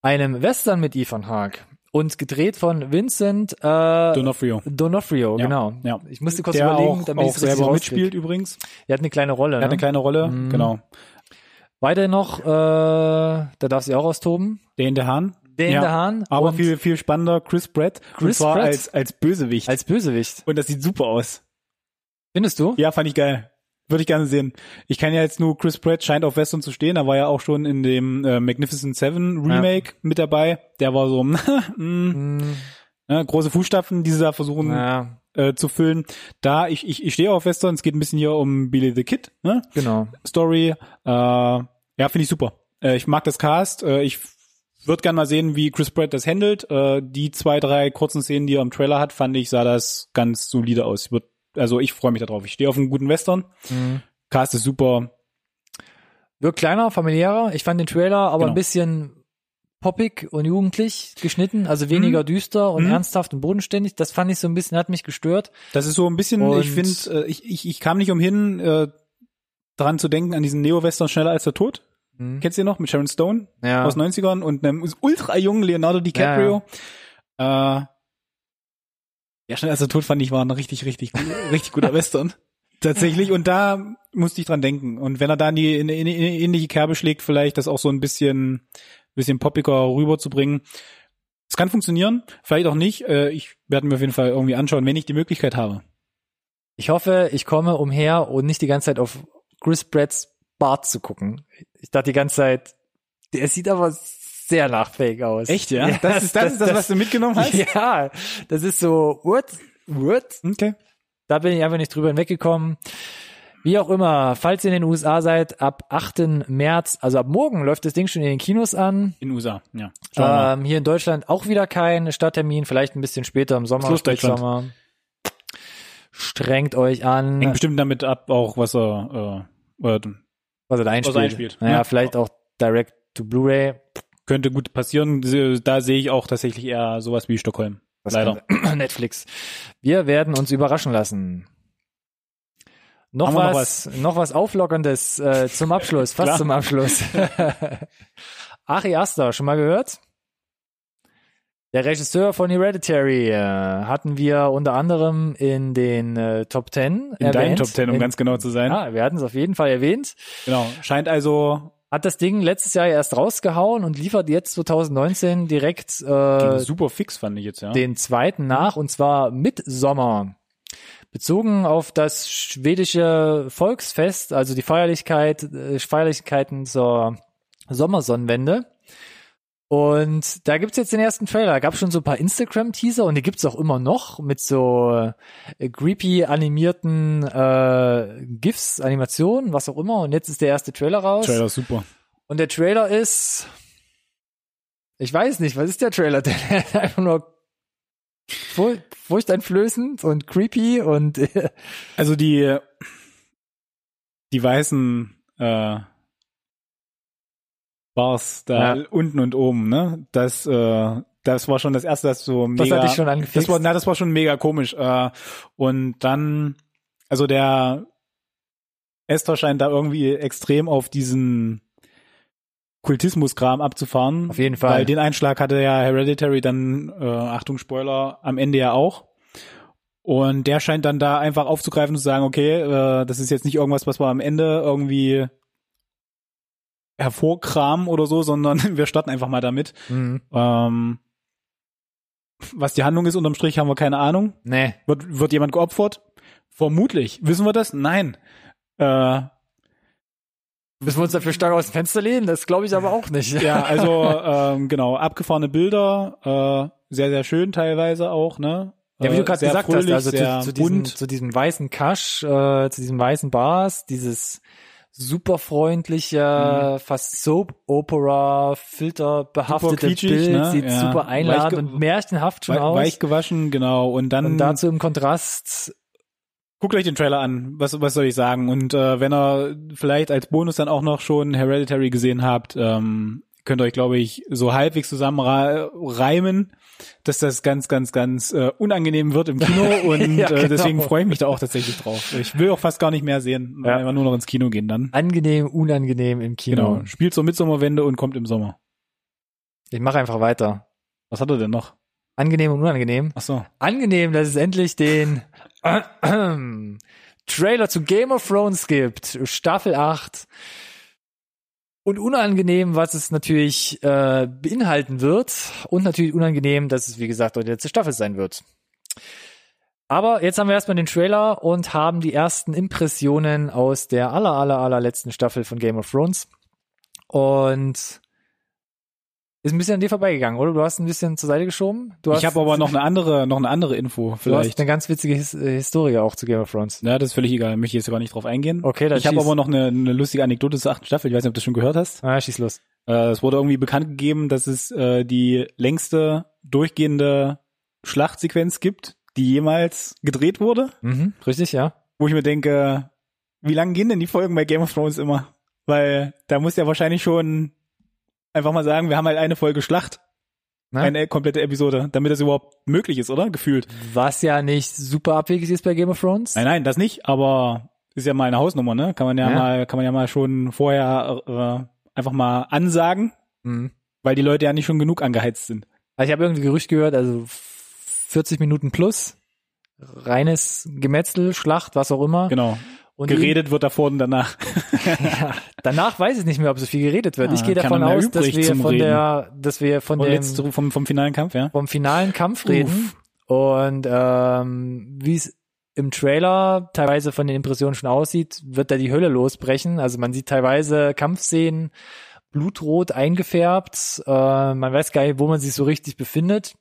einem Western mit Ethan Hawke und gedreht von Vincent äh, D'Onofrio. D'Onofrio, Ja, genau. ja. Ich musste kurz Der überlegen, auch, damit auch ich selber mitspielt übrigens. Er hat eine kleine Rolle. Er hat eine ne? kleine Rolle, Mhm. genau. Weiter noch, äh, da darf sie auch austoben. Den der Hahn. Den Ja, der Hahn. Aber und viel, viel spannender, Chris Pratt. und Chris zwar Pratt? als, als Bösewicht. als Bösewicht. und das sieht super aus. Findest du? Ja, fand ich geil. Würde ich gerne sehen. Ich kann ja jetzt nur, Chris Pratt scheint auf Western zu stehen. Er war ja auch schon in dem äh, Magnificent Seven Remake mit dabei. Der war so, [laughs] mm, Hm, ne, große Fußstapfen, die sie da versuchen ja, äh, zu füllen. Da, ich, ich, ich stehe auf Western. Es geht ein bisschen hier um Billy the Kid, ne? genau. Story. Äh, ja, finde ich super. Äh, ich mag das Cast. Äh, ich würde gerne mal sehen, wie Chris Pratt das handelt. Äh, die zwei, drei kurzen Szenen, die er im Trailer hat, fand ich, sah das ganz solide aus. Ich würd, also ich freue mich darauf. Ich stehe auf einen guten Western. Mhm. Cast ist super. Wirkt kleiner, familiärer. Ich fand den Trailer aber Genau. ein bisschen poppig und jugendlich geschnitten, also weniger düster und Mhm. ernsthaft und bodenständig. Das fand ich so ein bisschen, hat mich gestört. Das ist so ein bisschen, Und- ich finde, äh, ich, ich, ich kam nicht umhin, äh, daran zu denken, an diesen Neo-Western Schneller als der Tod. Mhm. Kennst du den noch? Mit Sharon Stone Ja. aus 90ern und einem ultra jungen Leonardo DiCaprio. Äh, ja, Schneller als der Tod fand ich war ein richtig, richtig, richtig guter Western. [laughs] Tatsächlich. Und da musste ich dran denken. Und wenn er da in die, in, in, in ähnliche Kerbe schlägt, vielleicht das auch so ein bisschen, bisschen poppiger rüberzubringen. Es kann funktionieren, vielleicht auch nicht. Äh, ich werde mir auf jeden Fall irgendwie anschauen, wenn ich die Möglichkeit habe. Ich hoffe, ich komme umher und nicht die ganze Zeit auf Chris Pratts Bart zu gucken. Ich dachte die ganze Zeit, der sieht aber sehr nachfähig aus. [laughs] Das, ist, das, ist das, was du mitgenommen hast? [laughs] Ja, das ist so, what? What? Okay. Da bin ich einfach nicht drüber hinweggekommen. Wie auch immer, falls ihr in den USA seid, ab 8. März, also ab morgen läuft das Ding schon in den Kinos an. In den USA, ja. Ähm, hier in Deutschland auch wieder kein Starttermin, vielleicht ein bisschen später im Sommer. Spätsommer. Strengt euch an, Hängt bestimmt damit ab, auch was er, äh, äh, was er da einspielt. was er einspielt. Naja, Ja. vielleicht auch direct to Blu-ray. Könnte gut passieren. Da sehe ich auch tatsächlich eher sowas wie Stockholm. Das Leider. [clears throat] Netflix. Wir werden uns überraschen lassen. Noch wir noch was, noch was Auflockerndes äh, zum Abschluss, [laughs] fast zum Abschluss. [laughs] Ari Aster, schon mal gehört? Der Regisseur von Hereditary äh, hatten wir unter anderem in den äh, Top Ten In deinen erwähnt. Top Ten, um in, ganz genau zu sein. Ja, wir hatten es auf jeden Fall erwähnt. Genau. Scheint also Hat das Ding letztes Jahr erst rausgehauen und liefert jetzt 2019 direkt äh, super fix, fand ich jetzt, ja. den zweiten nach, und zwar Midsommer. Bezogen auf das schwedische Volksfest, also die Feierlichkeit, äh, Feierlichkeiten zur Sommersonnenwende. Und da gibt's jetzt den ersten Trailer. Gab schon so ein paar Instagram-Teaser und die gibt's auch immer noch mit so äh, creepy animierten äh, GIFs, Animationen, was auch immer. Und jetzt ist der erste Trailer raus. Trailer super. Und der Trailer ist, ich weiß nicht, was ist der Trailer? [laughs] Der ist einfach nur fur- furchteinflößend und creepy und äh, [laughs] Also die, die weißen äh, Bars da Ja. unten und oben, ne? Das, äh, das war schon das erste, das so das mega. hat dich schon angefixt. das war, na, das war schon mega komisch. Äh, und dann, also der Esther scheint da irgendwie extrem auf diesen Kultismus-Kram abzufahren. Auf jeden Fall. Weil den Einschlag hatte ja Hereditary dann, äh, Achtung Spoiler, am Ende ja auch. Und der scheint dann da einfach aufzugreifen und zu sagen, okay, äh, das ist jetzt nicht irgendwas, was wir am Ende irgendwie hervorkramen oder so, sondern [laughs] wir starten einfach mal damit. Mhm. Ähm, was die Handlung ist unterm Strich, haben wir keine Ahnung. Nee. Wird, wird jemand geopfert? Vermutlich. Wissen wir das? Nein. Äh, Müssen wir uns dafür stark aus dem Fenster lehnen? Das glaube ich aber auch nicht. [laughs] ja, also [laughs] ähm, genau, abgefahrene Bilder, äh, sehr, sehr schön teilweise auch, ne? Ja, wie du Äh, gerade gesagt fröhlich, hast, also zu, zu, diesem, zu diesem weißen Kasch, äh, zu diesen weißen Bars, dieses super freundliche, fast Soap-Opera, filterbehaftete quietschig, Bild, ne? sieht Ja. super einladend und märchenhaft schon Wei- aus. Weich gewaschen, genau. Und dann und dazu im Kontrast, guckt euch den Trailer an. Was, was soll ich sagen? Und äh, wenn ihr vielleicht als Bonus dann auch noch schon Hereditary gesehen habt, ähm, könnt ihr euch, glaube ich, so halbwegs zusammenreimen, dass das ganz, ganz, ganz äh, unangenehm wird im Kino. [laughs] Und Ja, äh, genau. deswegen freue ich mich da auch tatsächlich drauf. Ich will auch fast gar nicht mehr sehen, Ja. einfach nur noch ins Kino gehen dann. angenehm, unangenehm im Kino. Genau. Spielt zur Mitsommerwende und kommt im Sommer. Ich mache einfach weiter. Was hat er denn noch? Angenehm und unangenehm. Ach so. Angenehm, dass es endlich den [coughs] Trailer zu Game of Thrones gibt, Staffel 8. Und unangenehm, was es natürlich äh, beinhalten wird. Und natürlich unangenehm, dass es, wie gesagt, die letzte Staffel sein wird. Aber jetzt haben wir erstmal den Trailer und haben die ersten Impressionen aus der aller, aller, allerletzten Staffel von Game of Thrones. Und ist ein bisschen an dir vorbeigegangen, oder? Du hast ein bisschen zur Seite geschoben. Du Ich habe aber noch [laughs] eine andere, noch eine andere Info Du hast vielleicht. eine ganz witzige His äh, Historie auch zu Game of Thrones. Ja, das ist völlig egal. Möchte ich jetzt gar nicht drauf eingehen. Okay, dann Ich habe aber noch eine, eine lustige Anekdote zur achten Staffel. Ich weiß nicht, ob du das schon gehört hast. Ah, schieß los. Äh, es wurde irgendwie bekannt gegeben, dass es äh, die längste durchgehende Schlachtsequenz gibt, die jemals gedreht wurde. Mhm, richtig, ja. Wo ich mir denke, wie lang gehen denn die Folgen bei Game of Thrones immer? Weil da muss ja wahrscheinlich schon einfach mal sagen, wir haben halt eine Folge Schlacht, Ne? eine komplette Episode, damit das überhaupt möglich ist, oder? Gefühlt. Was ja nicht super abwegig ist bei Game of Thrones. Nein, nein, das nicht, aber ist ja mal eine Hausnummer, ne? Kann man ja, Ja. mal, kann man ja mal schon vorher äh, einfach mal ansagen, Mhm. weil die Leute ja nicht schon genug angeheizt sind. Also ich habe irgendwie Gerücht gehört, also 40 Minuten plus, reines Gemetzel, Schlacht, was auch immer. Genau. Und Geredet wird davor und danach. [laughs] Ja, danach weiß ich nicht mehr, ob so viel geredet wird. Ah, ich gehe davon aus, dass wir von Reden. der, dass wir von dem letzten, vom, vom finalen Kampf, ja? vom finalen Kampf reden und ähm, wie es im Trailer teilweise von den Impressionen schon aussieht, wird da die Hölle losbrechen. Also man sieht teilweise Kampfszenen blutrot eingefärbt. Äh, man weiß gar nicht, wo man sich so richtig befindet.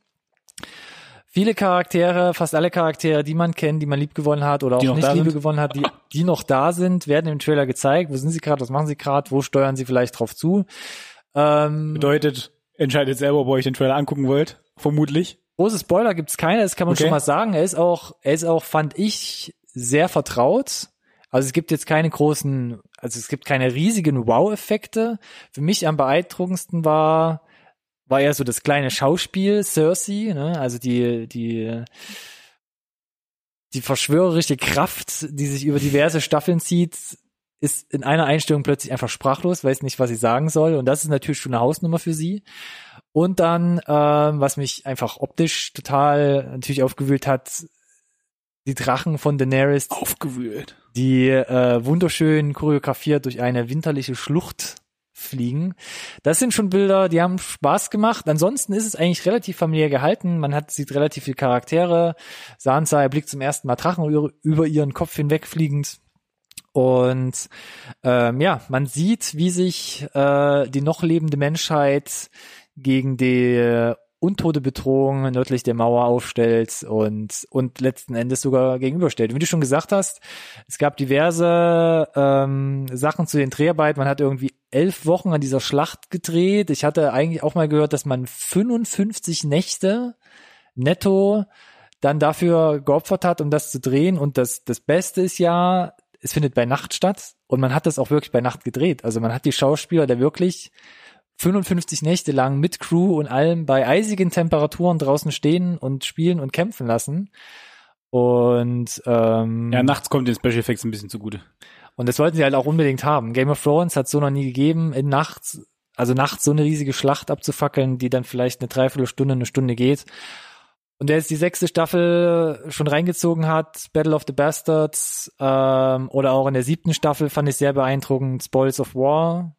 Viele Charaktere, fast alle Charaktere, die man kennt, die man lieb gewonnen hat oder auch Die noch nicht Liebe sind? gewonnen hat, die, die noch da sind, werden im Trailer gezeigt. Wo sind sie gerade? Was machen sie gerade? Wo steuern sie vielleicht drauf zu? Ähm, Bedeutet, entscheidet selber, ob ihr euch den Trailer angucken wollt. Vermutlich. Große Spoiler gibt's keine, das kann man Okay. schon mal sagen. Er ist auch, er ist auch, fand ich, sehr vertraut. Also es gibt jetzt keine großen, also es gibt keine riesigen Wow-Effekte. Für mich am beeindruckendsten war, war eher so das kleine Schauspiel, Cersei, ne? also die, die, die verschwörerische Kraft, die sich über diverse Staffeln zieht, ist in einer Einstellung plötzlich einfach sprachlos, weiß nicht, was sie sagen soll. Und das ist natürlich schon eine Hausnummer für sie. Und dann, ähm, was mich einfach optisch total natürlich aufgewühlt hat, die Drachen von Daenerys, Aufgewühlt. die äh, wunderschön choreografiert durch eine winterliche Schlucht fliegen. Das sind schon Bilder, die haben Spaß gemacht. Ansonsten ist es eigentlich relativ familiär gehalten. Man hat sieht relativ viele Charaktere. Sansa blickt zum ersten Mal Drachen über, ihren Kopf hinwegfliegend. Und ähm, ja, man sieht, wie sich äh, die noch lebende Menschheit gegen die untote Bedrohung nördlich der Mauer aufstellt und, und letzten Endes sogar gegenüberstellt. Wie du schon gesagt hast, es gab diverse ähm, Sachen zu den Dreharbeiten. Man hat irgendwie elf Wochen an dieser Schlacht gedreht. Ich hatte eigentlich auch mal gehört, dass man 55 Nächte netto dann dafür geopfert hat, um das zu drehen. Und das, das Beste ist ja, es findet bei Nacht statt und man hat das auch wirklich bei Nacht gedreht. Also man hat die Schauspieler da wirklich 55 Nächte lang mit Crew und allem bei eisigen Temperaturen draußen stehen und spielen und kämpfen lassen. Und ähm, Ja, nachts kommt den Special Effects ein bisschen zugute. Und das wollten sie halt auch unbedingt haben. Game of Thrones hat so noch nie gegeben. In nachts also nachts so eine riesige Schlacht abzufackeln, die dann vielleicht eine Dreiviertelstunde, eine Stunde geht. Und der jetzt die sechste Staffel schon reingezogen hat, Battle of the Bastards, ähm, oder auch in der siebten Staffel fand ich sehr beeindruckend, Spoils of War.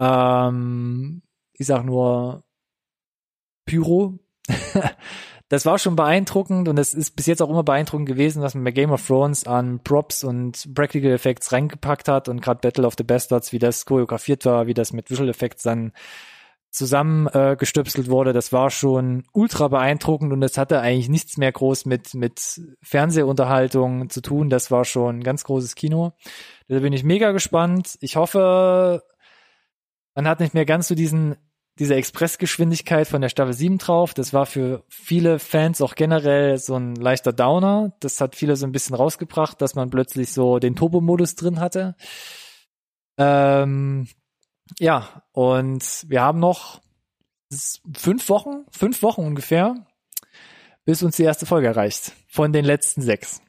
Ähm, ich sag nur Pyro. [laughs] das war schon beeindruckend und es ist bis jetzt auch immer beeindruckend gewesen, was man bei Game of Thrones an Props und Practical Effects reingepackt hat und gerade Battle of the Bastards, wie das choreografiert war, wie das mit Visual Effects dann zusammengestöpselt äh, wurde, das war schon ultra beeindruckend und es hatte eigentlich nichts mehr groß mit, mit Fernsehunterhaltung zu tun. Das war schon ein ganz großes Kino. Da bin ich mega gespannt. Ich hoffe, man hat nicht mehr ganz so diesen, diese Expressgeschwindigkeit von der Staffel 7 drauf. Das war für viele Fans auch generell so ein leichter Downer. Das hat viele so ein bisschen rausgebracht, dass man plötzlich so den Turbo-Modus drin hatte. Ähm, ja, und wir haben noch fünf Wochen, fünf Wochen ungefähr, bis uns die erste Folge erreicht. Von den letzten sechs.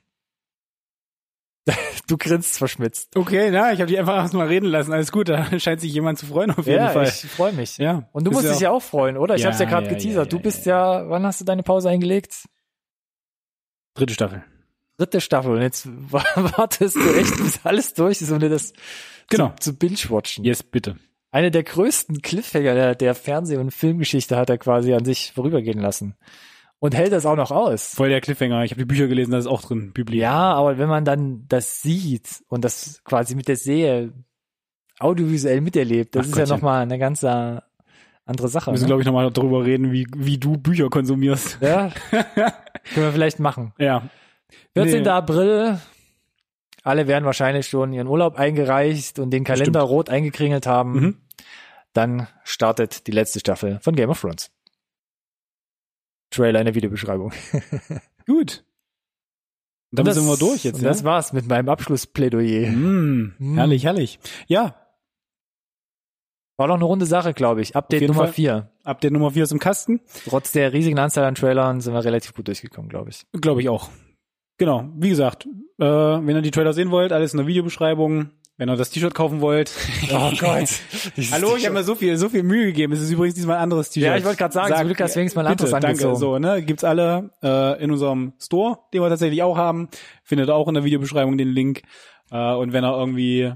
[laughs] Du grinst verschmitzt. Okay, na, ich habe dich einfach erstmal reden lassen. Alles gut, da [laughs] scheint sich jemand zu freuen auf jeden ja, Fall. ich freue mich. Ja. Und du musst dich ja auch freuen, oder? Ich Ja, hab's ja gerade ja, geteasert. ja, du ja, bist ja, ja, wann hast du deine Pause eingelegt? Dritte Staffel. Dritte Staffel. Und jetzt [laughs] wa- wartest du echt, bis alles durch ist, um dir das Genau. zu, zu binge-watchen. Yes, bitte. Eine der größten Cliffhanger der, der Fernseh- und Filmgeschichte hat er quasi an sich vorübergehen lassen. Und hält das auch noch aus. Voll der Cliffhanger. Ich habe die Bücher gelesen, da ist auch drin, Bibli. Ja, aber wenn man dann das sieht und das quasi mit der Serie audiovisuell miterlebt, das Ach ist ja Gottchen. nochmal eine ganz äh, andere Sache. Wir müssen, ne? glaube ich, nochmal darüber reden, wie, wie du Bücher konsumierst. Ja, [laughs] können wir vielleicht machen. Ja. 14. Nee. April. Alle werden wahrscheinlich schon ihren Urlaub eingereicht und den Kalender Bestimmt. rot eingekringelt haben. Mhm. Dann startet die letzte Staffel von Game of Thrones. Trailer in der Videobeschreibung. [laughs] Gut. Und damit das, sind wir durch jetzt, ja? Das war's mit meinem Abschlussplädoyer. Mm, Mm. Herrlich, herrlich. Ja, War doch eine runde Sache, glaube ich. Update Nummer Fall. 4. Update Nummer 4 ist im Kasten. Trotz der riesigen Anzahl an Trailern sind wir relativ gut durchgekommen, glaube ich. Glaube ich auch. Genau, wie gesagt, äh, wenn ihr die Trailer sehen wollt, alles in der Videobeschreibung. Wenn ihr das T-Shirt kaufen wollt. [laughs] Oh Gott. [laughs] Hallo, ich habe mir so viel, so viel Mühe gegeben. Es ist übrigens diesmal ein anderes T-Shirt. Ja, ich wollte gerade sagen, zum Glück hast du wenigstens mal ein bitte, anderes danke. angezogen. So, ne, gibt's alle äh, in unserem Store, den wir tatsächlich auch haben. Findet auch in der Videobeschreibung den Link. Äh, und wenn ihr irgendwie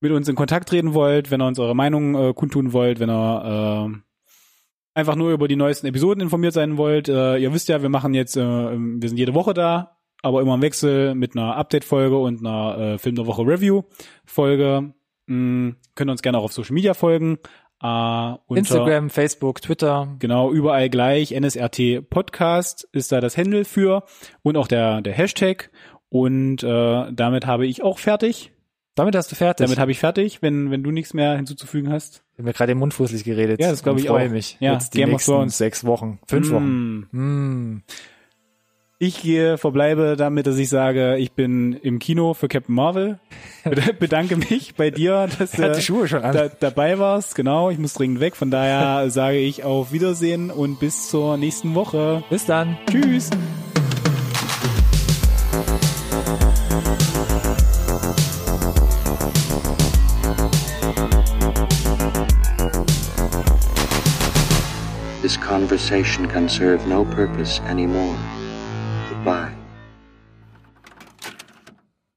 mit uns in Kontakt treten wollt, wenn ihr uns eure Meinung äh, kundtun wollt, wenn ihr äh, einfach nur über die neuesten Episoden informiert sein wollt, äh, ihr wisst ja, wir machen jetzt, äh, wir sind jede Woche da, aber immer im Wechsel mit einer Update-Folge und einer äh, Film der Woche Review-Folge. Mm, könnt ihr uns gerne auch auf Social Media folgen. Äh, unter, Instagram, Facebook, Twitter. Genau, überall gleich. NSRT Podcast ist da das Handle für und auch der, der Hashtag. Und äh, damit habe ich auch fertig. Damit hast du fertig. Damit habe ich fertig, wenn, wenn du nichts mehr hinzuzufügen hast. Ich habe mir gerade den Mund fußlich geredet. Ja, das glaub Und ich freue auch. mich. Ja, Jetzt die Game nächsten sechs Wochen. Fünf Wochen. Mm. Ich gehe, verbleibe damit, dass ich sage, ich bin im Kino für Captain Marvel. Bed- [laughs] Bedanke mich bei dir, dass Er hat du die Schuhe schon an. da, dabei warst. Genau, ich muss dringend weg. Von daher sage ich auf Wiedersehen und bis zur nächsten Woche. Bis dann. Tschüss. This conversation can serve no purpose anymore. Bye.